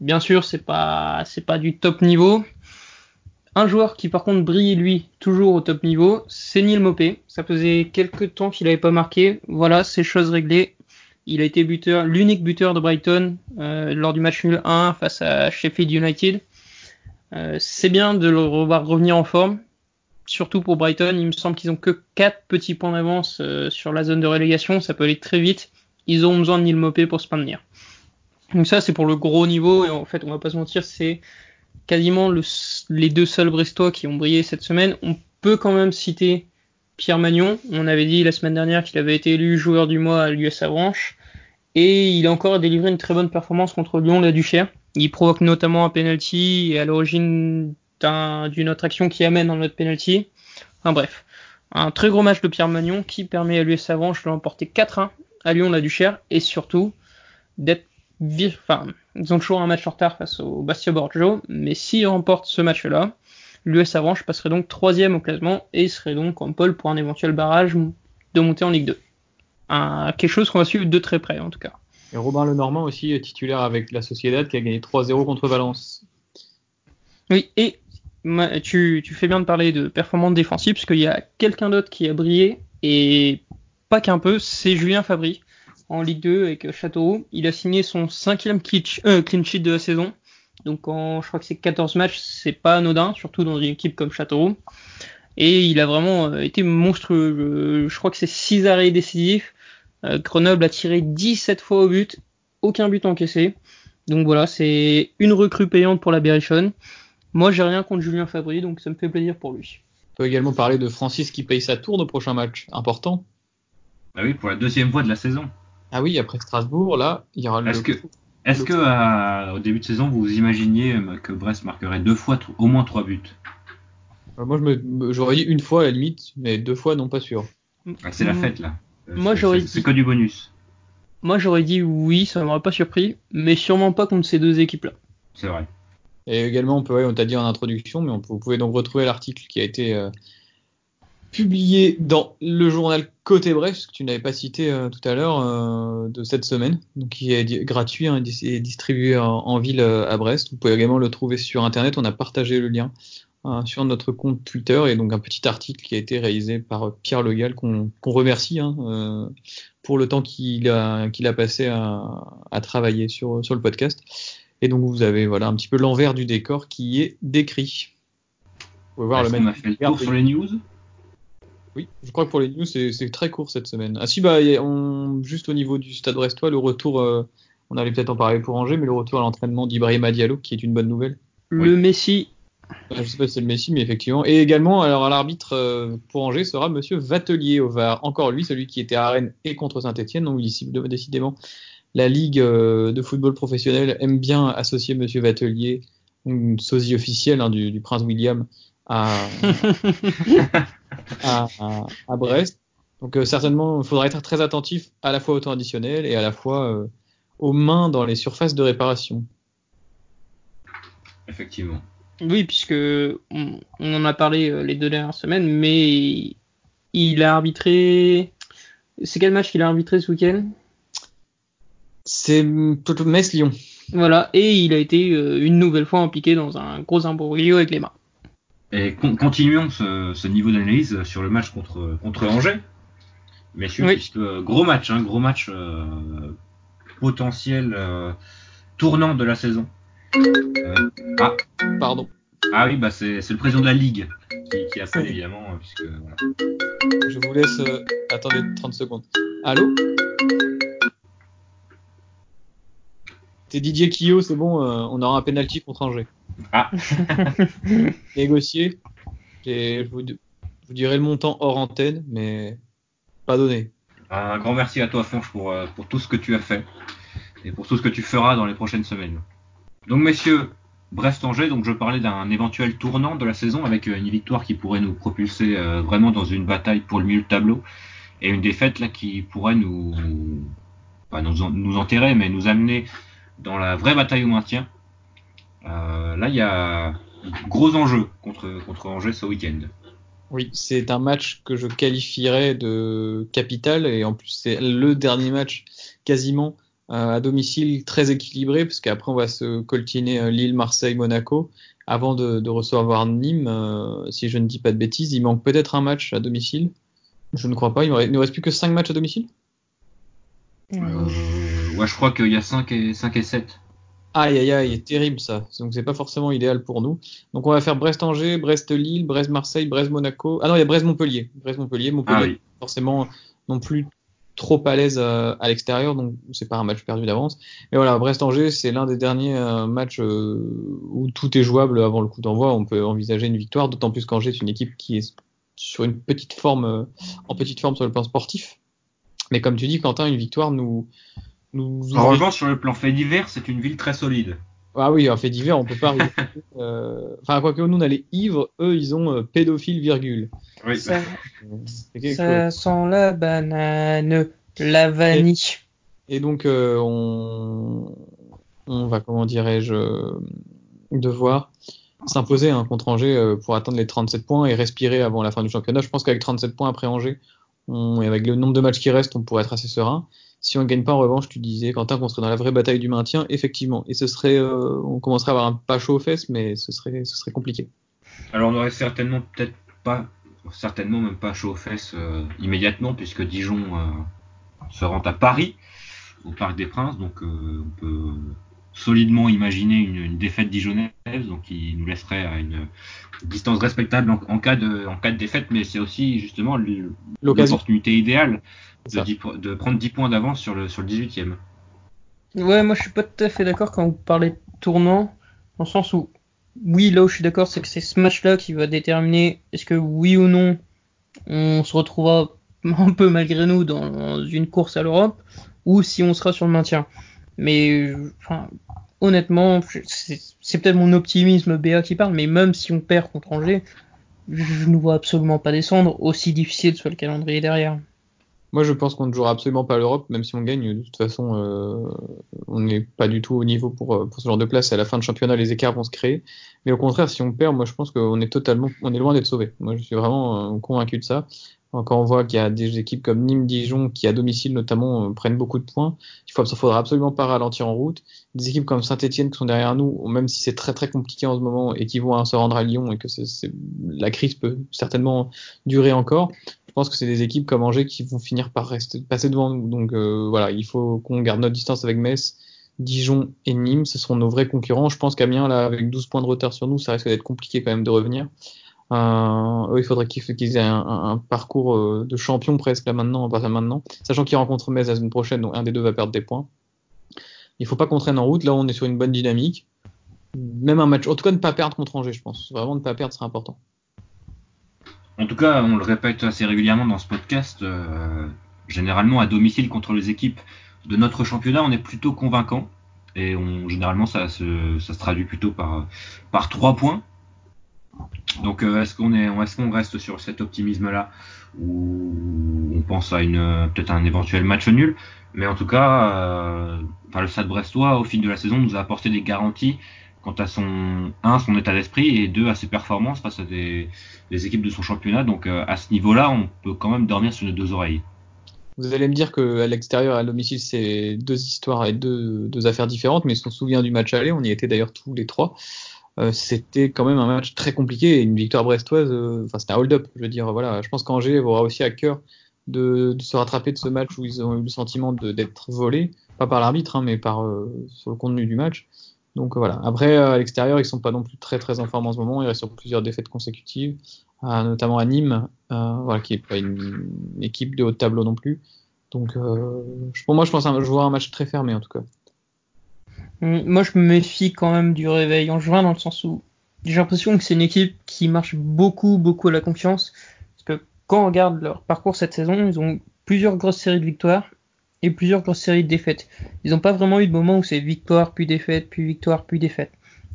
Bien sûr, c'est pas c'est pas du top niveau. Un joueur qui par contre brille lui toujours au top niveau, c'est Neil Mopé. Ça faisait quelques temps qu'il n'avait pas marqué. Voilà, c'est chose réglée. Il a été buteur, l'unique buteur de Brighton euh, lors du match nul 1 face à Sheffield United. Euh, c'est bien de le revoir revenir en forme, surtout pour Brighton. Il me semble qu'ils ont que 4 petits points d'avance euh, sur la zone de relégation. Ça peut aller très vite. Ils auront besoin de Neil Mopé pour se maintenir. Donc ça, c'est pour le gros niveau. Et en fait, on va pas se mentir, c'est quasiment le, les deux seuls Brestois qui ont brillé cette semaine. On peut quand même citer Pierre Magnon. On avait dit la semaine dernière qu'il avait été élu joueur du mois à l'US Avranches. Et il a encore délivré une très bonne performance contre Lyon la Duchère. Il provoque notamment un penalty et à l'origine d'une autre action qui amène un autre penalty. Enfin bref, un très gros match de Pierre Magnon qui permet à l'US Avranches de l'emporter 4-1 à Lyon la Duchère et surtout d'être enfin ils ont toujours un match en retard face au Bastia Borgio, mais s'ils remportent ce match-là, l'US Avranches passerait donc troisième au classement et serait donc en pôle pour un éventuel barrage de monter en Ligue 2. Un, quelque chose qu'on va suivre de très près en tout cas. Et Robin Lenormand aussi est titulaire avec la Sociedad qui a gagné 3-0 contre Valence. Oui, et tu, tu, fais bien de parler de performance défensive parce qu'il y a quelqu'un d'autre qui a brillé et pas qu'un peu, c'est Julien Fabry en Ligue 2 avec Châteauroux. Il a signé son cinquième euh, clean sheet de la saison. Donc en, je crois que c'est 14 matchs, c'est pas anodin, surtout dans une équipe comme Châteauroux. Et il a vraiment euh, été monstrueux. Je, je crois que c'est 6 arrêts décisifs. Euh, Grenoble a tiré 17 fois au but, aucun but encaissé. Donc voilà, c'est une recrue payante pour la Berrichonne. Moi, j'ai rien contre Julien Fabry, donc ça me fait plaisir pour lui. On peut également parler de Francis qui paye sa tourne au prochain match. Important. Ah oui, pour la deuxième fois de la saison. Ah oui, après Strasbourg, là, il y aura le. Est-ce que, est-ce que à, au début de saison, vous imaginiez que Brest marquerait deux fois, au moins trois buts? Moi, je me, j'aurais dit une fois à la limite, mais deux fois, non, pas sûr. Ah, c'est la fête là. Moi, j'aurais C'est que du bonus. Moi, j'aurais dit oui, ça m'aurait pas surpris, mais sûrement pas contre ces deux équipes-là. C'est vrai. Et également, on peut, ouais, on t'a dit en introduction, mais on peut, vous pouvez donc retrouver l'article qui a été euh, publié dans le journal Côté Bref, que tu n'avais pas cité euh, tout à l'heure, euh, de cette semaine, donc qui est gratuit hein, et distribué en, en ville euh, à Brest. Vous pouvez également le trouver sur Internet. On a partagé le lien euh, sur notre compte Twitter et donc un petit article qui a été réalisé par Pierre Legal qu'on remercie hein, pour le temps qu'il a, passé à, à travailler sur, sur le podcast. Et donc vous avez voilà un petit peu l'envers du décor qui est décrit. Vous pouvez voir le même. On a fait le tour sur les news? Oui, je crois que pour les news c'est très court cette semaine. Ah si bah on, juste au niveau du Stade Brestois le retour, euh, on allait peut-être en parler pour Angers, mais le retour à l'entraînement d'Ibrahima Diallo qui est une bonne nouvelle. Le oui. Messi. Je sais pas si c'est le Messi, mais effectivement. Et également, alors à l'arbitre euh, pour Angers sera Monsieur Vatelier au VAR. Encore lui, celui qui était à Rennes et contre Saint-Etienne. Donc décidément, la Ligue euh, de football professionnel aime bien associer Monsieur Vatelier, une sosie officielle hein, du, du, prince William, à, à, à, à, Brest. Donc euh, certainement, il faudra être très attentif à la fois au temps additionnel et à la fois euh, aux mains dans les surfaces de réparation. Effectivement. Oui, puisque on, on, en a parlé euh, les deux dernières semaines, mais il a arbitré. C'est quel match qu'il a arbitré ce week-end? C'est Metz-Lyon. Voilà, et il a été euh, une nouvelle fois impliqué dans un gros imbroglio avec les mains. Et con continuons ce, ce niveau d'analyse sur le match contre, contre Angers. Messieurs, oui. puisque gros match, hein, gros match euh, potentiel euh, tournant de la saison. ah, pardon. Ah oui, bah c'est le président de la Ligue qui, qui appelle évidemment, puisque voilà. Je vous laisse. attendez 30 secondes. Allô? C'était Didier Quillot, c'est bon, euh, on aura un penalty contre Angers. Ah. Négocié. Et je vous, dirai le montant hors antenne, mais pas donné. Un grand merci à toi, Fonche, pour, euh, pour tout ce que tu as fait et pour tout ce que tu feras dans les prochaines semaines. Donc, messieurs, Brest-Angers, donc je parlais d'un éventuel tournant de la saison avec euh, une victoire qui pourrait nous propulser euh, vraiment dans une bataille pour le milieu de tableau et une défaite là qui pourrait nous, pas nous, en- nous enterrer, mais nous amener dans la vraie bataille au maintien. Euh, là, il y a gros enjeu contre, contre Angers ce week-end. Oui, c'est un match que je qualifierais de capital et en plus c'est le dernier match quasiment euh, à domicile très équilibré parce qu'après on va se coltiner euh, Lille, Marseille, Monaco avant de, de recevoir Nîmes. euh, si je ne dis pas de bêtises, il manque peut-être un match à domicile. Je ne crois pas. Il ne nous reste plus que 5 matchs à domicile? Euh, ouais, je crois qu'il y a 5 et, 5 et 7. Aïe aïe aïe, terrible ça. Donc c'est pas forcément idéal pour nous. Donc on va faire Brest-Angers, Brest-Lille, Brest-Marseille, Brest-Monaco. Ah non, il y a Brest-Montpellier. Brest-Montpellier, Montpellier, Ah oui. forcément non plus trop à l'aise euh, à l'extérieur, donc c'est pas un match perdu d'avance. Mais voilà, Brest-Angers, c'est l'un des derniers euh, matchs euh, où tout est jouable avant le coup d'envoi. On peut envisager une victoire, d'autant plus qu'Angers est une équipe qui est sur une petite forme, euh, en petite forme sur le plan sportif. Mais comme tu dis, Quentin, une victoire nous nous En revanche, sur le plan fait divers, c'est une ville très solide. ah oui, en fait divers, on peut pas. euh, Enfin, quoique nous, on a les ivres, eux, ils ont euh, pédophile, virgule. Oui. Ça, C'est quelque ça sent la banane, la vanille. Et donc, euh, on, on va, comment dirais-je, euh, devoir s'imposer hein, contre Angers euh, pour atteindre les 37 points et respirer avant la fin du championnat. Je pense qu'avec 37 points après Angers, on, et avec le nombre de matchs qui restent, on pourrait être assez serein. Si on ne gagne pas, en revanche, tu disais, Quentin, qu'on serait dans la vraie bataille du maintien, effectivement. Et ce serait, euh, on commencerait à avoir un pas chaud aux fesses, mais ce serait, ce serait compliqué. Alors on aurait certainement peut-être pas, certainement même pas chaud aux fesses euh, immédiatement, puisque Dijon euh, se rend à Paris, au Parc des Princes, donc on peut solidement imaginer une, une défaite dijonnaise, donc qui nous laisserait à une distance respectable en, en cas de, en cas de défaite, mais c'est aussi justement l'opportunité idéale de, ça. 10 po- de prendre 10 points d'avance sur le, sur le 18e. Ouais, moi je suis pas tout à fait d'accord quand vous parlez de tournant, dans le sens où, oui, là où je suis d'accord, c'est que c'est ce match-là qui va déterminer est-ce que oui ou non on se retrouvera un peu malgré nous dans une course à l'Europe, ou si on sera sur le maintien. Mais, enfin, honnêtement, c'est c'est peut-être mon optimisme BA qui parle, mais même si on perd contre Angers, je je ne vois absolument pas descendre, aussi difficile soit le calendrier derrière. Moi, je pense qu'on ne jouera absolument pas l'Europe, même si on gagne. De toute façon, euh, on n'est pas du tout au niveau pour, euh, pour ce genre de place. À la fin de championnat, les écarts vont se créer. Mais au contraire, si on perd, moi, je pense qu'on est totalement, on est loin d'être sauvé. Moi, je suis vraiment euh, convaincu de ça. Quand on voit qu'il y a des équipes comme Nîmes, Dijon, qui à domicile notamment euh, prennent beaucoup de points, il faut, faudra absolument pas ralentir en route. Des équipes comme Saint-Etienne qui sont derrière nous, même si c'est très très compliqué en ce moment et qui vont hein, se rendre à Lyon et que la crise peut certainement durer encore, je pense que c'est des équipes comme Angers qui vont finir par passer devant nous. Donc euh, voilà, il faut qu'on garde notre distance avec Metz, Dijon et Nîmes. Ce seront nos vrais concurrents. Je pense qu'Amiens, là, avec 12 points de retard sur nous, ça risque d'être compliqué quand même de revenir. Euh, il faudrait qu'ils aient un, parcours euh, de champion presque là maintenant, à maintenant, sachant qu'ils rencontrent Metz la semaine prochaine, donc un des deux va perdre des points. Il faut pas qu'on traîne en route. Là, on est sur une bonne dynamique. Même un match, en tout cas, ne pas perdre contre Angers, je pense. Vraiment, ne pas perdre, serait important. En tout cas, on le répète assez régulièrement dans ce podcast, euh, généralement à domicile contre les équipes de notre championnat, on est plutôt convaincant. Et on, généralement, ça se, traduit plutôt par trois points. Donc, euh, est-ce qu'on est, est-ce reste sur cet optimisme-là ou on pense à peut-être un éventuel match nul? Mais en tout cas, euh, le Stade Brestois, au fil de la saison, nous a apporté des garanties quant à son un, son état d'esprit et deux, à ses performances face à des, équipes de son championnat. Donc, euh, à ce niveau-là, on peut quand même dormir sur nos deux oreilles. Vous allez me dire que à l'extérieur, à domicile, c'est deux histoires et deux, deux affaires différentes, mais si on se souvient du match aller, on y était d'ailleurs tous les trois. Euh, c'était quand même un match très compliqué et une victoire brestoise. euh, Enfin, c'était un hold-up. Je veux dire, voilà. Je pense qu'Angers aura aussi à cœur de, de, se rattraper de ce match où ils ont eu le sentiment d'être volés, pas par l'arbitre, hein, mais par euh, sur le contenu du match. Donc voilà. Après, à l'extérieur, ils sont pas non plus très très en forme en ce moment. Ils restent sur plusieurs défaites consécutives, notamment à Nîmes, euh, voilà, qui est pas une, équipe de haut de tableau non plus. Donc, euh, pour moi, je pense que je vois un match très fermé en tout cas. Hum, Moi, je me méfie quand même du réveil en juin dans le sens où j'ai l'impression que c'est une équipe qui marche beaucoup, beaucoup à la confiance. Parce que quand on regarde leur parcours cette saison, ils ont plusieurs grosses séries de victoires et plusieurs grosses séries de défaites. Ils n'ont pas vraiment eu de moment où c'est victoire, puis défaite, puis victoire, puis défaite.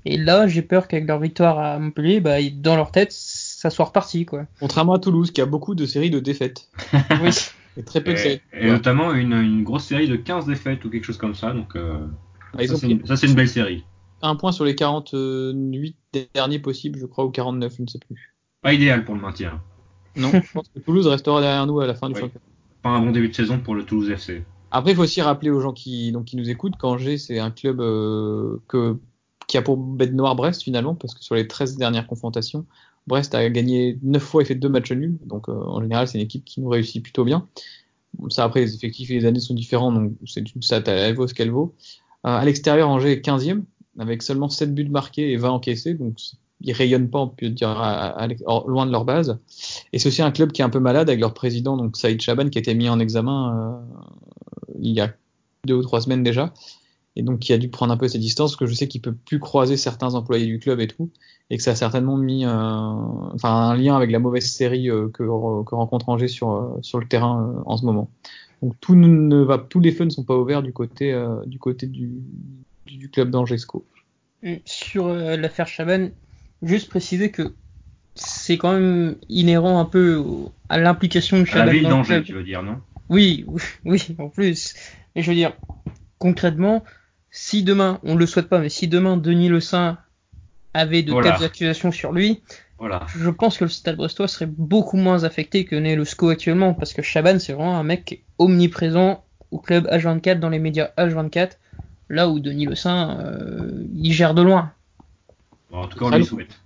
Et là, j'ai peur qu'avec leur victoire à Montpellier, bah, dans leur tête, ça soit reparti, quoi. Contrairement à Toulouse, qui a beaucoup de séries de défaites. Oui. Et très peu de Et, séries. et notamment une, une grosse série de 15 défaites ou quelque chose comme ça. Donc, euh, Ah, ça, c'est une, belle série. un point sur les 48 derniers possibles, je crois, ou 49, je ne sais plus. Pas idéal pour le maintien. Non, je pense que Toulouse restera derrière nous à la fin du Oui. championnat. Pas un bon début de saison pour le Toulouse FC. Après, il faut aussi rappeler aux gens qui, donc, qui nous écoutent qu'Angers, c'est un club euh, que, qui a pour bête noire Brest finalement, parce que sur les 13 dernières confrontations, Brest a gagné 9 fois et fait 2 matchs nuls. Donc euh, en général, c'est une équipe qui nous réussit plutôt bien. Ça, après, les effectifs et les années sont différents, donc c'est une stat, elle vaut ce qu'elle vaut. Euh, à l'extérieur, Angers est 15e, avec seulement 7 buts marqués et 20 encaissés, donc ils rayonnent pas, on peut dire, loin de leur base. Et c'est aussi un club qui est un peu malade avec leur président, donc Saïd Chaban, qui a été mis en examen euh, il y a deux ou trois semaines déjà, et donc qui a dû prendre un peu ses distances, parce que je sais qu'il peut plus croiser certains employés du club et tout, et que ça a certainement mis euh, enfin un lien avec la mauvaise série euh, que, que rencontre Angers sur euh, sur le terrain en ce moment. Donc tout ne va, tous les feux ne sont pas ouverts du côté euh, du côté du, du, du club d'Angesco. Sur euh, l'affaire Chaban, juste préciser que c'est quand même inhérent un peu à l'implication de À Chaban la ville d'Angers, tu veux dire, non? Oui, oui, oui, en plus. Mais je veux dire, concrètement, si demain, on le souhaite pas, mais si demain Denis Le Saint avait de Voilà. telles accusations sur lui, Voilà. je pense que le Stade Brestois serait beaucoup moins affecté que n'est le SCO actuellement, parce que Chaban, c'est vraiment un mec omniprésent au club H24, dans les médias H24, là où Denis Le Saint, euh, il gère de loin. Bon, en tout cas, on lui souhaite.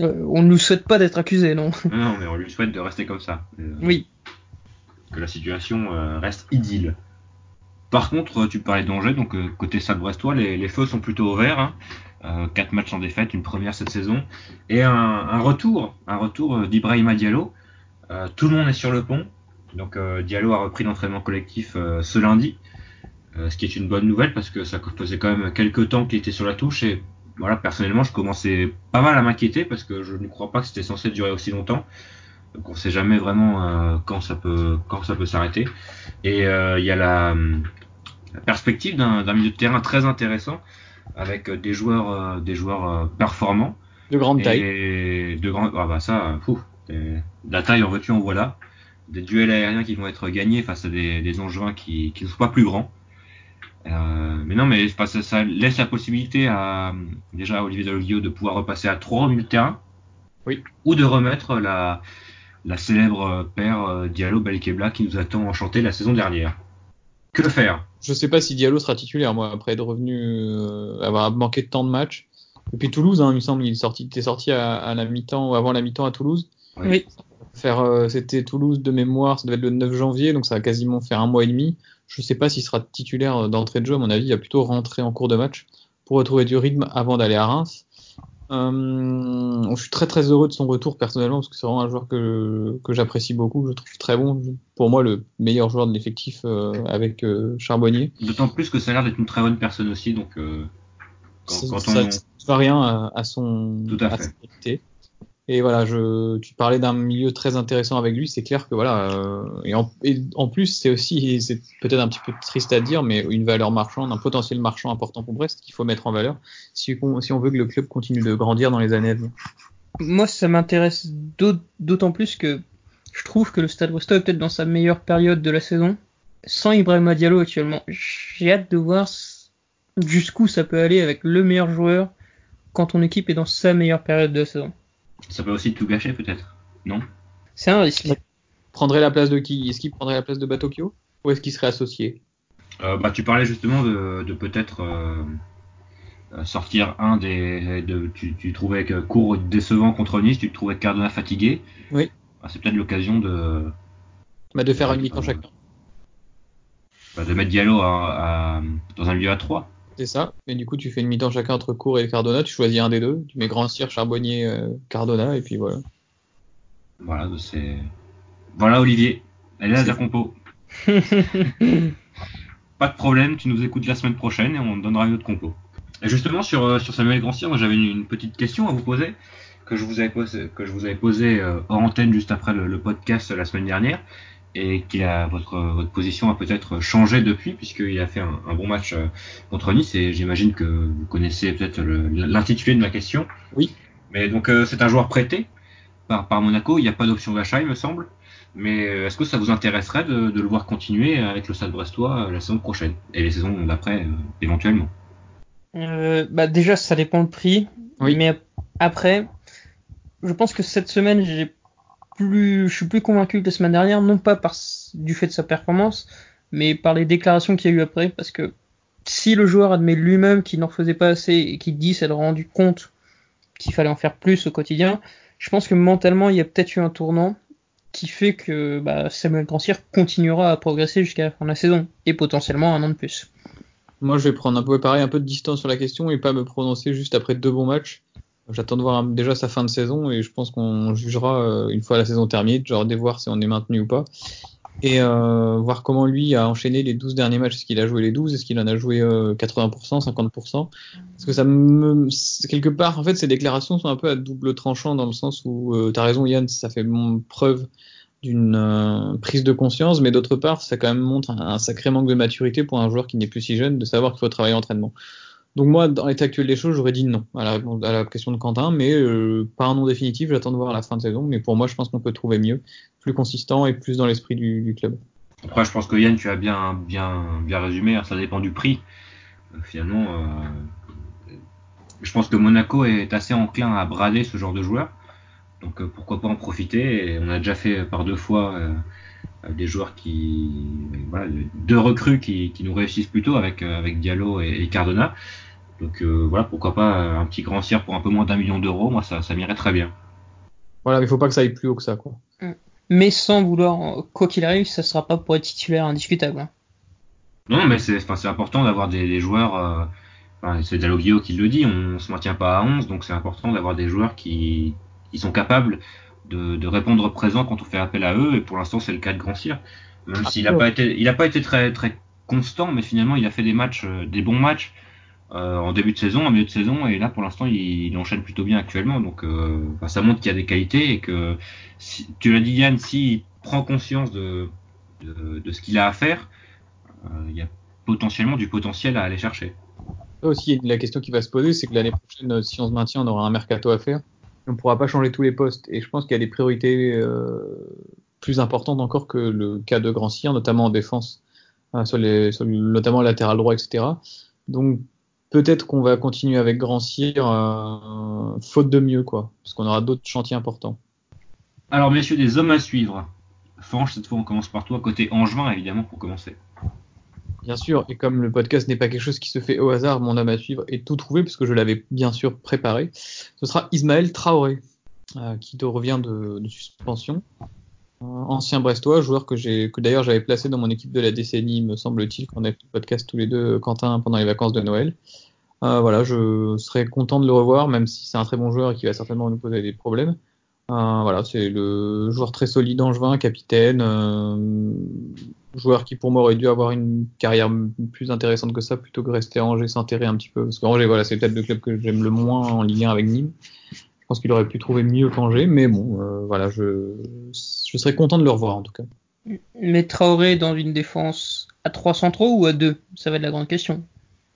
Euh, on ne lui souhaite pas d'être accusé, non Non, non, mais on lui souhaite de rester comme ça. Euh, Oui. que la situation reste idylle. Par contre, tu parlais d'Angers, donc côté Stade Brestois, les, les feux sont plutôt au vert. Hein. Euh, quatre matchs en défaite, une première cette saison, et un, retour, un retour euh, d'Ibrahima Diallo. Euh, tout le monde est sur le pont, donc euh, Diallo a repris l'entraînement collectif euh, ce lundi, euh, ce qui est une bonne nouvelle parce que ça faisait quand même quelques temps qu'il était sur la touche et voilà, personnellement, je commençais pas mal à m'inquiéter parce que je ne crois pas que c'était censé durer aussi longtemps. Donc on sait jamais vraiment euh, quand ça peut quand ça peut s'arrêter. Et euh, il y a la, perspective d'un milieu de terrain très intéressant avec euh, des joueurs euh, des joueurs euh, performants De grande taille. et de grands ah bah ça fou, de la taille en voiture en voilà des duels aériens qui vont être gagnés face à des, des Angevins qui, qui ne sont pas plus grands. Euh, mais non, mais ça, ça laisse la possibilité à déjà à Olivier Dalloglio de pouvoir repasser à 3 au milieu de terrain. Oui. Ou de remettre la, la célèbre paire Diallo Belkebla qui nous attend enchanté la saison dernière. Que faire? Je sais pas si Diallo sera titulaire, moi, après être revenu euh, avoir manqué de temps de match. Depuis Toulouse, hein, il me semble, il est sorti, il était sorti à, à la mi-temps ou avant la mi-temps à Toulouse. Oui. Faire, euh, c'était Toulouse de mémoire, ça devait être le 9 janvier, donc ça va quasiment faire un mois et demi. Je sais pas s'il sera titulaire euh, d'entrée de jeu, à mon avis, il va plutôt rentrer en cours de match pour retrouver du rythme avant d'aller à Reims. Euh, je suis très très heureux de son retour personnellement parce que c'est vraiment un joueur que, que j'apprécie beaucoup, je trouve très bon. Pour moi, le meilleur joueur de l'effectif euh, avec euh, Charbonnier. D'autant plus que ça a l'air d'être une très bonne personne aussi, donc euh, quand, Ça- quand ça on... ne va rien à, à son Tout à à fait. sa qualité. Et voilà, je, tu parlais d'un milieu très intéressant avec lui, c'est clair que voilà, euh, et, en, et en plus c'est aussi, c'est peut-être un petit peu triste à dire, mais une valeur marchande, un potentiel marchand important pour Brest qu'il faut mettre en valeur si on, veut que le club continue de grandir dans les années à venir. Moi, ça m'intéresse d'aut- d'autant plus que je trouve que le Stade Brestois est peut-être dans sa meilleure période de la saison, sans Ibrahima Diallo actuellement. J'ai hâte de voir jusqu'où ça peut aller avec le meilleur joueur quand ton équipe est dans sa meilleure période de la saison. Ça peut aussi tout gâcher peut-être, non? C'est un risque. Prendrait la place de qui? Est-ce qu'il prendrait la place de Batokyo? Ou est-ce qu'il serait associé? Euh, bah, tu parlais justement de, de peut-être euh, euh, sortir un des. De, tu, tu trouvais que court décevant contre Nice, tu trouvais Cardona fatigué. Oui. Bah, c'est peut-être l'occasion de, bah, De faire une mi-temps euh, chacun. bah, de mettre Diallo à, à- dans un milieu à 3. C'est ça. Et du coup, tu fais une mi-temps chacun entre Cour et Cardona. Tu choisis un des deux. Tu mets Grand Cyr, Charbonnier, euh, Cardona, et puis voilà. Voilà, c'est. Voilà Olivier. Elle est là C'est- la compo. Pas de problème, tu nous écoutes la semaine prochaine et on donnera une autre compo. Et justement, sur, euh, sur Samuel Grandcir, moi j'avais une, une petite question à vous poser que je vous avais posé, que je vous avais posé euh, en antenne juste après le, le, podcast la semaine dernière et qui a votre votre position a peut-être changé depuis puisqu'il a fait un, un, bon match euh, contre Nice et j'imagine que vous connaissez peut-être l'intitulé de ma question. Oui. Mais donc euh, c'est un joueur prêté par, par Monaco, il n'y a pas d'option d'achat il me semble. Mais euh, est-ce que ça vous intéresserait de, de, le voir continuer avec le Stade Brestois la saison prochaine et les saisons d'après éventuellement? Bah déjà ça dépend le prix. Oui. Mais après, je pense que cette semaine, j'ai plus, je suis plus convaincu que la semaine dernière, non pas par du fait de sa performance, mais par les déclarations qu'il y a eu après, parce que si le joueur admet lui-même qu'il n'en faisait pas assez et qu'il dit s'être rendu compte qu'il fallait en faire plus au quotidien, je pense que mentalement il y a peut-être eu un tournant qui fait que bah, Samuel Grancière continuera à progresser jusqu'à la fin de la saison et potentiellement un an de plus. Moi, je vais prendre un peu pareil, un peu de distance sur la question et pas me prononcer juste après deux bons matchs. J'attends de voir déjà sa fin de saison et je pense qu'on jugera euh, une fois la saison terminée, genre de voir si on est maintenu ou pas. Et euh, voir comment lui a enchaîné les 12 derniers matchs. Est-ce qu'il a joué les 12 Est-ce qu'il en a joué euh, 80%, 50% Parce que ça me... Quelque part, en fait, ces déclarations sont un peu à double tranchant dans le sens où, euh, tu as raison Yann, ça fait preuve d'une euh, prise de conscience, mais d'autre part, ça quand même montre un, un, sacré manque de maturité pour un joueur qui n'est plus si jeune de savoir qu'il faut travailler en entraînement. Donc moi, dans l'état actuel des choses, j'aurais dit non à la, question de Quentin, mais euh, pas un nom définitif. J'attends de voir à la fin de saison, mais pour moi, je pense qu'on peut trouver mieux, plus consistant et plus dans l'esprit du, club. Après, je pense que Yann, tu as bien, bien, bien résumé. Ça dépend du prix. Euh, finalement, euh, je pense que Monaco est assez enclin à brader ce genre de joueur. Donc euh, pourquoi pas en profiter? On a déjà fait par deux fois des joueurs qui, voilà, deux recrues qui, qui nous réussissent plutôt avec avec Diallo et Cardona. Donc euh, voilà, pourquoi pas un petit grand cire pour un peu moins d'un million d'euros, moi ça, ça m'irait très bien. Voilà, mais il faut pas que ça aille plus haut que ça, quoi. Mais sans vouloir, quoi qu'il arrive, ça sera pas pour être titulaire indiscutable. Hein. Non, mais c'est, important d'avoir des, des joueurs. Euh, enfin, c'est Dalloglio qui le dit, on, on se maintient pas à 11, donc c'est important d'avoir des joueurs qui, qui sont capables de, de, répondre présent quand on fait appel à eux. Et pour l'instant, c'est le cas de Grand Cyr. Même ah, s'il n'a pas été, il a pas été très très constant, mais finalement, il a fait des matchs, des bons matchs euh, en début de saison, en milieu de saison, et là pour l'instant il, il, enchaîne plutôt bien actuellement. Donc euh, ça montre qu'il y a des qualités et que tu l'as dit Yann, s'il prend conscience de, ce qu'il a à faire, euh, il y a potentiellement du potentiel à aller chercher. Là aussi, la question qui va se poser, c'est que l'année prochaine, si on se maintient, on aura un mercato à faire. On ne pourra pas changer tous les postes. Et je pense qu'il y a des priorités plus importantes encore que le cas de Grand notamment en défense, hein, sur notamment latéral droit, etc. Donc peut-être qu'on va continuer avec Grand Cyr, euh, faute de mieux, quoi, parce qu'on aura d'autres chantiers importants. Alors, messieurs, des hommes à suivre. Fange, cette fois, on commence par toi, côté Angevin, évidemment, pour commencer. Bien sûr, et comme le podcast n'est pas quelque chose qui se fait au hasard, mon homme à suivre est tout trouvé, puisque je l'avais bien sûr préparé. Ce sera Ismaël Traoré, euh, qui revient de, de suspension. Euh, ancien Brestois, joueur que j'ai, d'ailleurs j'avais placé dans mon équipe de la décennie, me semble-t-il, qu'on a fait le podcast tous les deux, Quentin, pendant les vacances de Noël. Euh, voilà, je serais content de le revoir, même si c'est un très bon joueur et qui va certainement nous poser des problèmes. Euh, voilà, c'est le joueur très solide angevin, capitaine, euh, joueur qui pour moi aurait dû avoir une carrière plus intéressante que ça, plutôt que rester à Angers, s'enterrer un petit peu. Parce qu'Angers, voilà, c'est peut-être le club que j'aime le moins en Ligue 1 avec Nîmes. Je pense qu'il aurait pu trouver mieux qu'Angers, mais bon, euh, voilà, je, je serais content de le revoir en tout cas. Mais Traoré dans une défense à trois centraux ou à deux? Ça va être la grande question.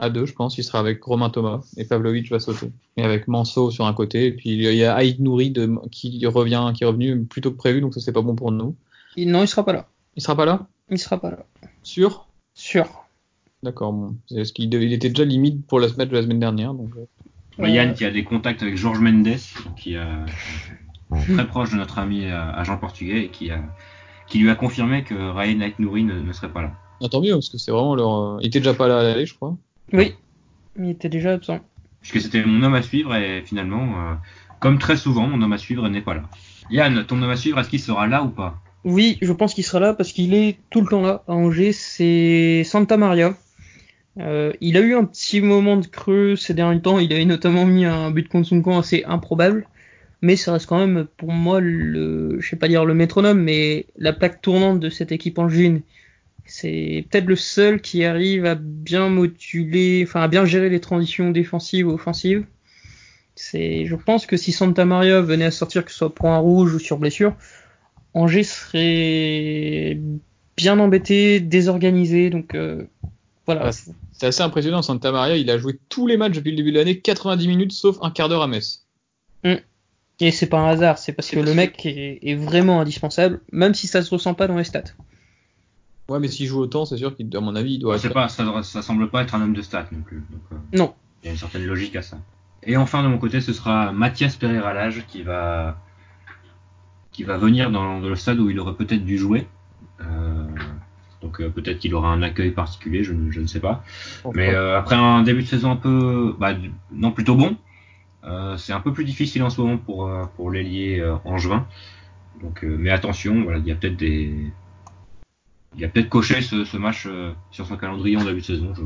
À deux, je pense. Il sera avec Romain Thomas et Pavlovic va sauter. Et avec Manso sur un côté. Et puis il y a Aïd Nouri de, qui revient, qui est revenu plus tôt que prévu, donc ça c'est pas bon pour nous. Non, il sera pas là. Il sera pas là? Il sera pas là. Sûr? Sûr. D'accord, bon. Parce qu'il il était déjà limite pour la match de la semaine dernière. Donc... Euh, Yann qui a des contacts avec Georges Mendes, qui a très proche de notre ami agent portugais et qui, a, qui lui a confirmé que Ryan Aït-Nouri ne, ne, serait pas là. Ah, tant mieux, parce que c'est vraiment leur. Il était déjà pas là à l'aller, je crois. Oui, il était déjà absent. Puisque c'était mon homme à suivre et finalement, euh, comme très souvent, mon homme à suivre n'est pas là. Yann, ton homme à suivre, est-ce qu'il sera là ou pas? Oui, je pense qu'il sera là parce qu'il est tout le temps là à Angers. C'est Santa Maria. Euh, il a eu un petit moment de creux ces derniers temps. Il avait notamment mis un but contre son camp assez improbable mais ça reste quand même pour moi le, je sais pas dire le métronome, mais la plaque tournante de cette équipe angevine. C'est peut-être le seul qui arrive à bien moduler, enfin à bien gérer les transitions défensives ou offensives. C'est, je pense que si Santa Maria venait à sortir, que ce soit point rouge ou sur blessure, Angers serait bien embêté, désorganisé. Donc euh, voilà. C'est assez impressionnant. Santa Maria, il a joué tous les matchs depuis le début de l'année, 90 minutes sauf un quart d'heure à Metz. Mm. Et c'est pas un hasard, c'est parce que le mec est, est, vraiment indispensable, même si ça se ressent pas dans les stats. Ouais, mais s'il joue autant, c'est sûr qu'à mon avis, il doit. Être... Pas, ça, ça semble pas être un homme de stats non plus. Donc, euh, non. Il y a une certaine logique à ça. Et enfin, de mon côté, ce sera Mathias Pereira Lage qui va qui va venir dans, le stade où il aurait peut-être dû jouer. Euh, donc euh, peut-être qu'il aura un accueil particulier, je, je ne sais pas. Mais euh, après un début de saison un peu, bah, non plutôt bon, euh, c'est un peu plus difficile en ce moment pour pour l'ailier angevin. Donc, mais attention, voilà, il y a peut-être des, il y a peut-être coché ce, ce match sur son calendrier en début de saison. Je,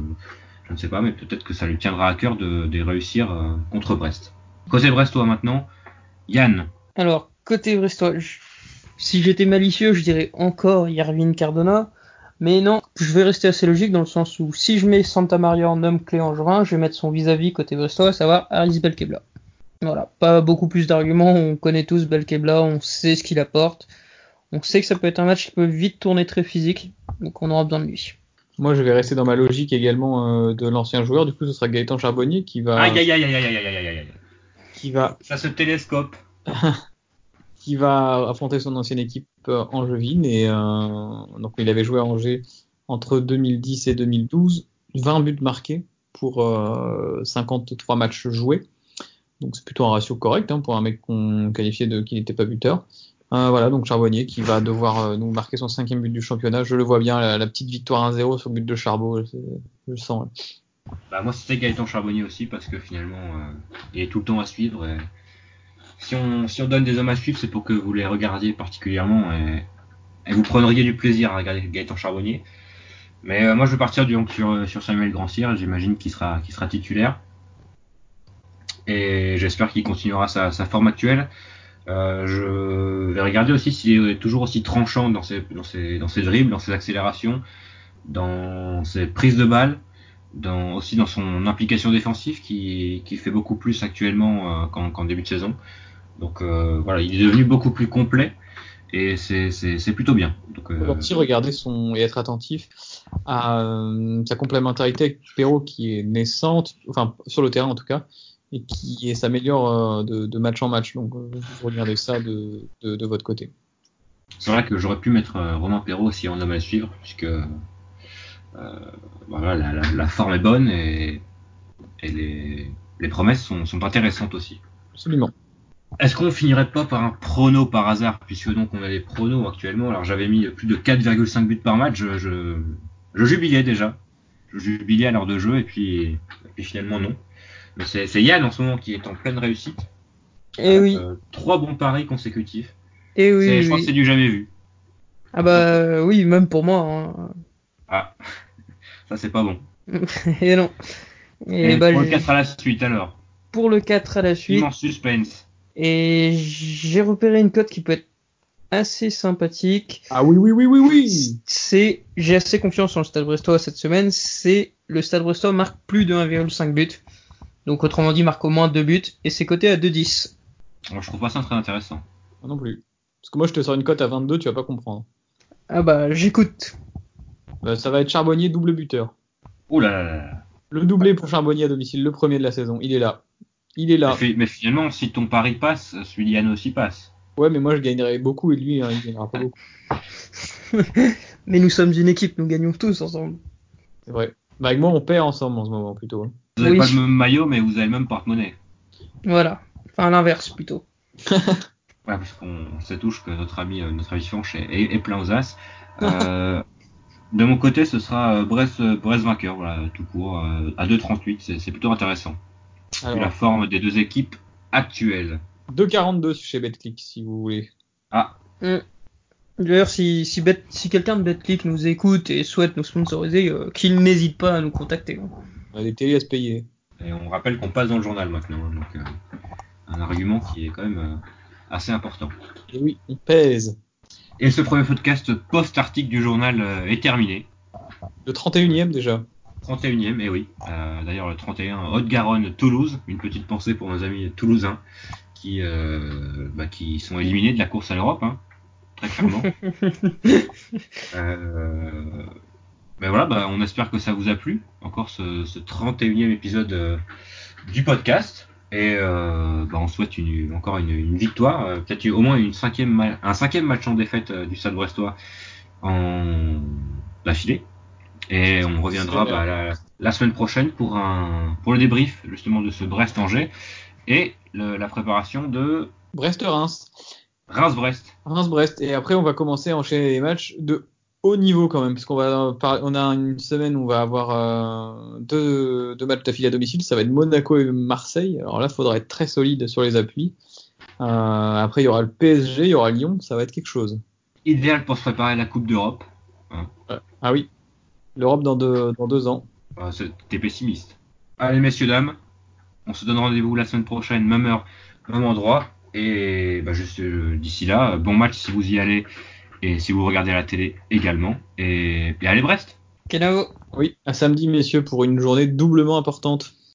je ne sais pas, mais peut-être que ça lui tiendra à cœur de, de réussir contre Brest. Côté brestois maintenant, Yann. Alors côté brestois, je... si j'étais malicieux, je dirais encore Yervin Cardona. Mais non, je vais rester assez logique dans le sens où si je mets Santa Maria en homme clé en juin, je vais mettre son vis-à-vis côté brestois, à savoir Aris Belkebla. Voilà, pas beaucoup plus d'arguments, on connaît tous Belkebla, on sait ce qu'il apporte. On sait que ça peut être un match qui peut vite tourner très physique, donc on aura besoin de lui. Moi, je vais rester dans ma logique également euh, de l'ancien joueur. Du coup, ce sera Gaëtan Charbonnier qui va. Aïe aïe aïe aïe aïe aïe aïe aïe. Qui va. Ça se télescope. qui va affronter son ancienne équipe euh, angevine. Et euh, donc, il avait joué à Angers entre 2010 et 2012, 20 buts marqués pour euh, 53 matchs joués. Donc, c'est plutôt un ratio correct hein, pour un mec qu'on qualifiait de qui n'était pas buteur. Euh, voilà, donc Charbonnier qui va devoir euh, nous marquer son cinquième but du championnat. Je le vois bien, la, la petite victoire 1-0 sur le but de Charbot, je, je sens. Bah, moi, c'était Gaëtan Charbonnier aussi parce que finalement, euh, il est tout le temps à suivre. Et si on, donne des hommes à suivre, c'est pour que vous les regardiez particulièrement et, vous prendriez du plaisir à regarder Gaëtan Charbonnier. Mais euh, moi, je vais partir donc sur, sur Samuel Grandcir. J'imagine qu'il sera, titulaire. Et j'espère qu'il continuera sa, forme actuelle. Euh, je vais regarder aussi s'il est toujours aussi tranchant dans ses, dribbles, dans ses accélérations, dans ses prises de balles, aussi dans son implication défensive qui, fait beaucoup plus actuellement euh, qu'en qu début de saison. Donc euh, voilà, il est devenu beaucoup plus complet et c'est plutôt bien. Donc, euh, aussi regarder son et être attentif à euh, sa complémentarité avec Perrault qui est naissante, enfin sur le terrain en tout cas, et qui s'améliore euh, de, de, match en match. Donc vous regardez ça de, de, de votre côté. C'est vrai que j'aurais pu mettre Romain Perrault si on homme à suivre, puisque voilà, la, la, la, forme est bonne et, et les, les promesses sont, sont intéressantes aussi. Absolument. Est-ce qu'on finirait pas par un prono par hasard, puisque donc on a des pronos actuellement. Alors j'avais mis plus de 4,5 buts par match, je, je, je, jubilais déjà. Je jubilais à l'heure de jeu et puis, et puis finalement non. Mais c'est Yann en ce moment qui est en pleine réussite. Et oui. Euh, trois bons paris consécutifs. Et oui. Je oui. pense que c'est du jamais vu. Ah bah euh, oui, même pour moi. Hein. Ah, ça c'est pas bon. et non. Et, et bah, pour le 4 à la suite alors. Pour le 4 à la suite. Immense suspense. Et j'ai repéré une cote qui peut être assez sympathique. Ah oui, oui, oui, oui, oui. C'est, j'ai assez confiance en le Stade Brestois cette semaine. C'est le Stade Brestois marque plus de 1,5 but. Donc autrement dit, marque au moins 2 buts. Et c'est coté à 2,10. Alors, je trouve pas ça très intéressant. Moi non plus. Parce que moi, je te sors une cote à 22, tu vas pas comprendre. Ah bah, j'écoute. Bah, ça va être Charbonnier double buteur. Ouh là là là. Le doublé pour Charbonnier à domicile, le premier de la saison. Il est là. Il est là. Mais, mais finalement, si ton pari passe, celui d'Yann aussi passe. Ouais, mais moi je gagnerai beaucoup et lui, hein, il gagnera pas beaucoup. mais nous sommes une équipe, nous gagnons tous ensemble. C'est vrai. Bah, avec moi, on perd ensemble en ce moment plutôt. Hein. Vous n'avez oui. pas le même maillot, mais vous avez le même porte-monnaie. Voilà. Enfin, l'inverse plutôt. ouais, parce qu'on se touche que notre ami, euh, notre ami Fanch est, est, est, plein aux as. Euh, de mon côté, ce sera euh, Brest, Brest vainqueur, voilà, tout court, euh, à 2,38. C'est plutôt intéressant. Alors, la forme des deux équipes actuelles. 2,42 chez BetClick si vous voulez. Ah. Mmh. D'ailleurs, si, si, Bet, si quelqu'un de BetClick nous écoute et souhaite nous sponsoriser, euh, qu'il n'hésite pas à nous contacter. On a des télés à se payer. Et on rappelle qu'on passe dans le journal maintenant, donc euh, un argument qui est quand même euh, assez important. Et oui, on pèse. Et ce premier podcast post-article du journal est terminé. Le 31e déjà. 31e, et oui. Euh, D'ailleurs, le 31, Haute-Garonne-Toulouse. Une petite pensée pour nos amis toulousains qui, euh, bah, qui sont éliminés de la course à l'Europe, hein, très clairement. euh, ben voilà, bah, on espère que ça vous a plu. Encore ce, ce 31e épisode euh, du podcast. Et bah, on souhaite une, encore une, une victoire, peut-être au moins une cinquième un cinquième match en défaite du Stade Brestois en d'affilée. Et on reviendra bah, la, la semaine prochaine pour un pour le débrief justement de ce Brest-Angers et le- la préparation de Brest-Reims. Reims-Brest. Reims-Brest. Et après, on va commencer à enchaîner les matchs de haut niveau quand même, parce qu'on va on a une semaine où on va avoir euh, deux, deux matchs d'affilée à domicile. Ça va être Monaco et Marseille. Alors là, il faudra être très solide sur les appuis. Euh, après, il y aura le PSG, il y aura Lyon. Ça va être quelque chose. Idéal pour se préparer à la Coupe d'Europe. Ah oui, l'Europe dans deux, dans deux ans. Euh, c'est- T'es pessimiste. Allez messieurs dames, on se donne rendez-vous la semaine prochaine, même heure, même endroit. Et bah, juste euh, d'ici là, bon match si vous y allez et si vous regardez à la télé également. Et, et allez Brest Kenavo. Oui, à samedi, messieurs, pour une journée doublement importante.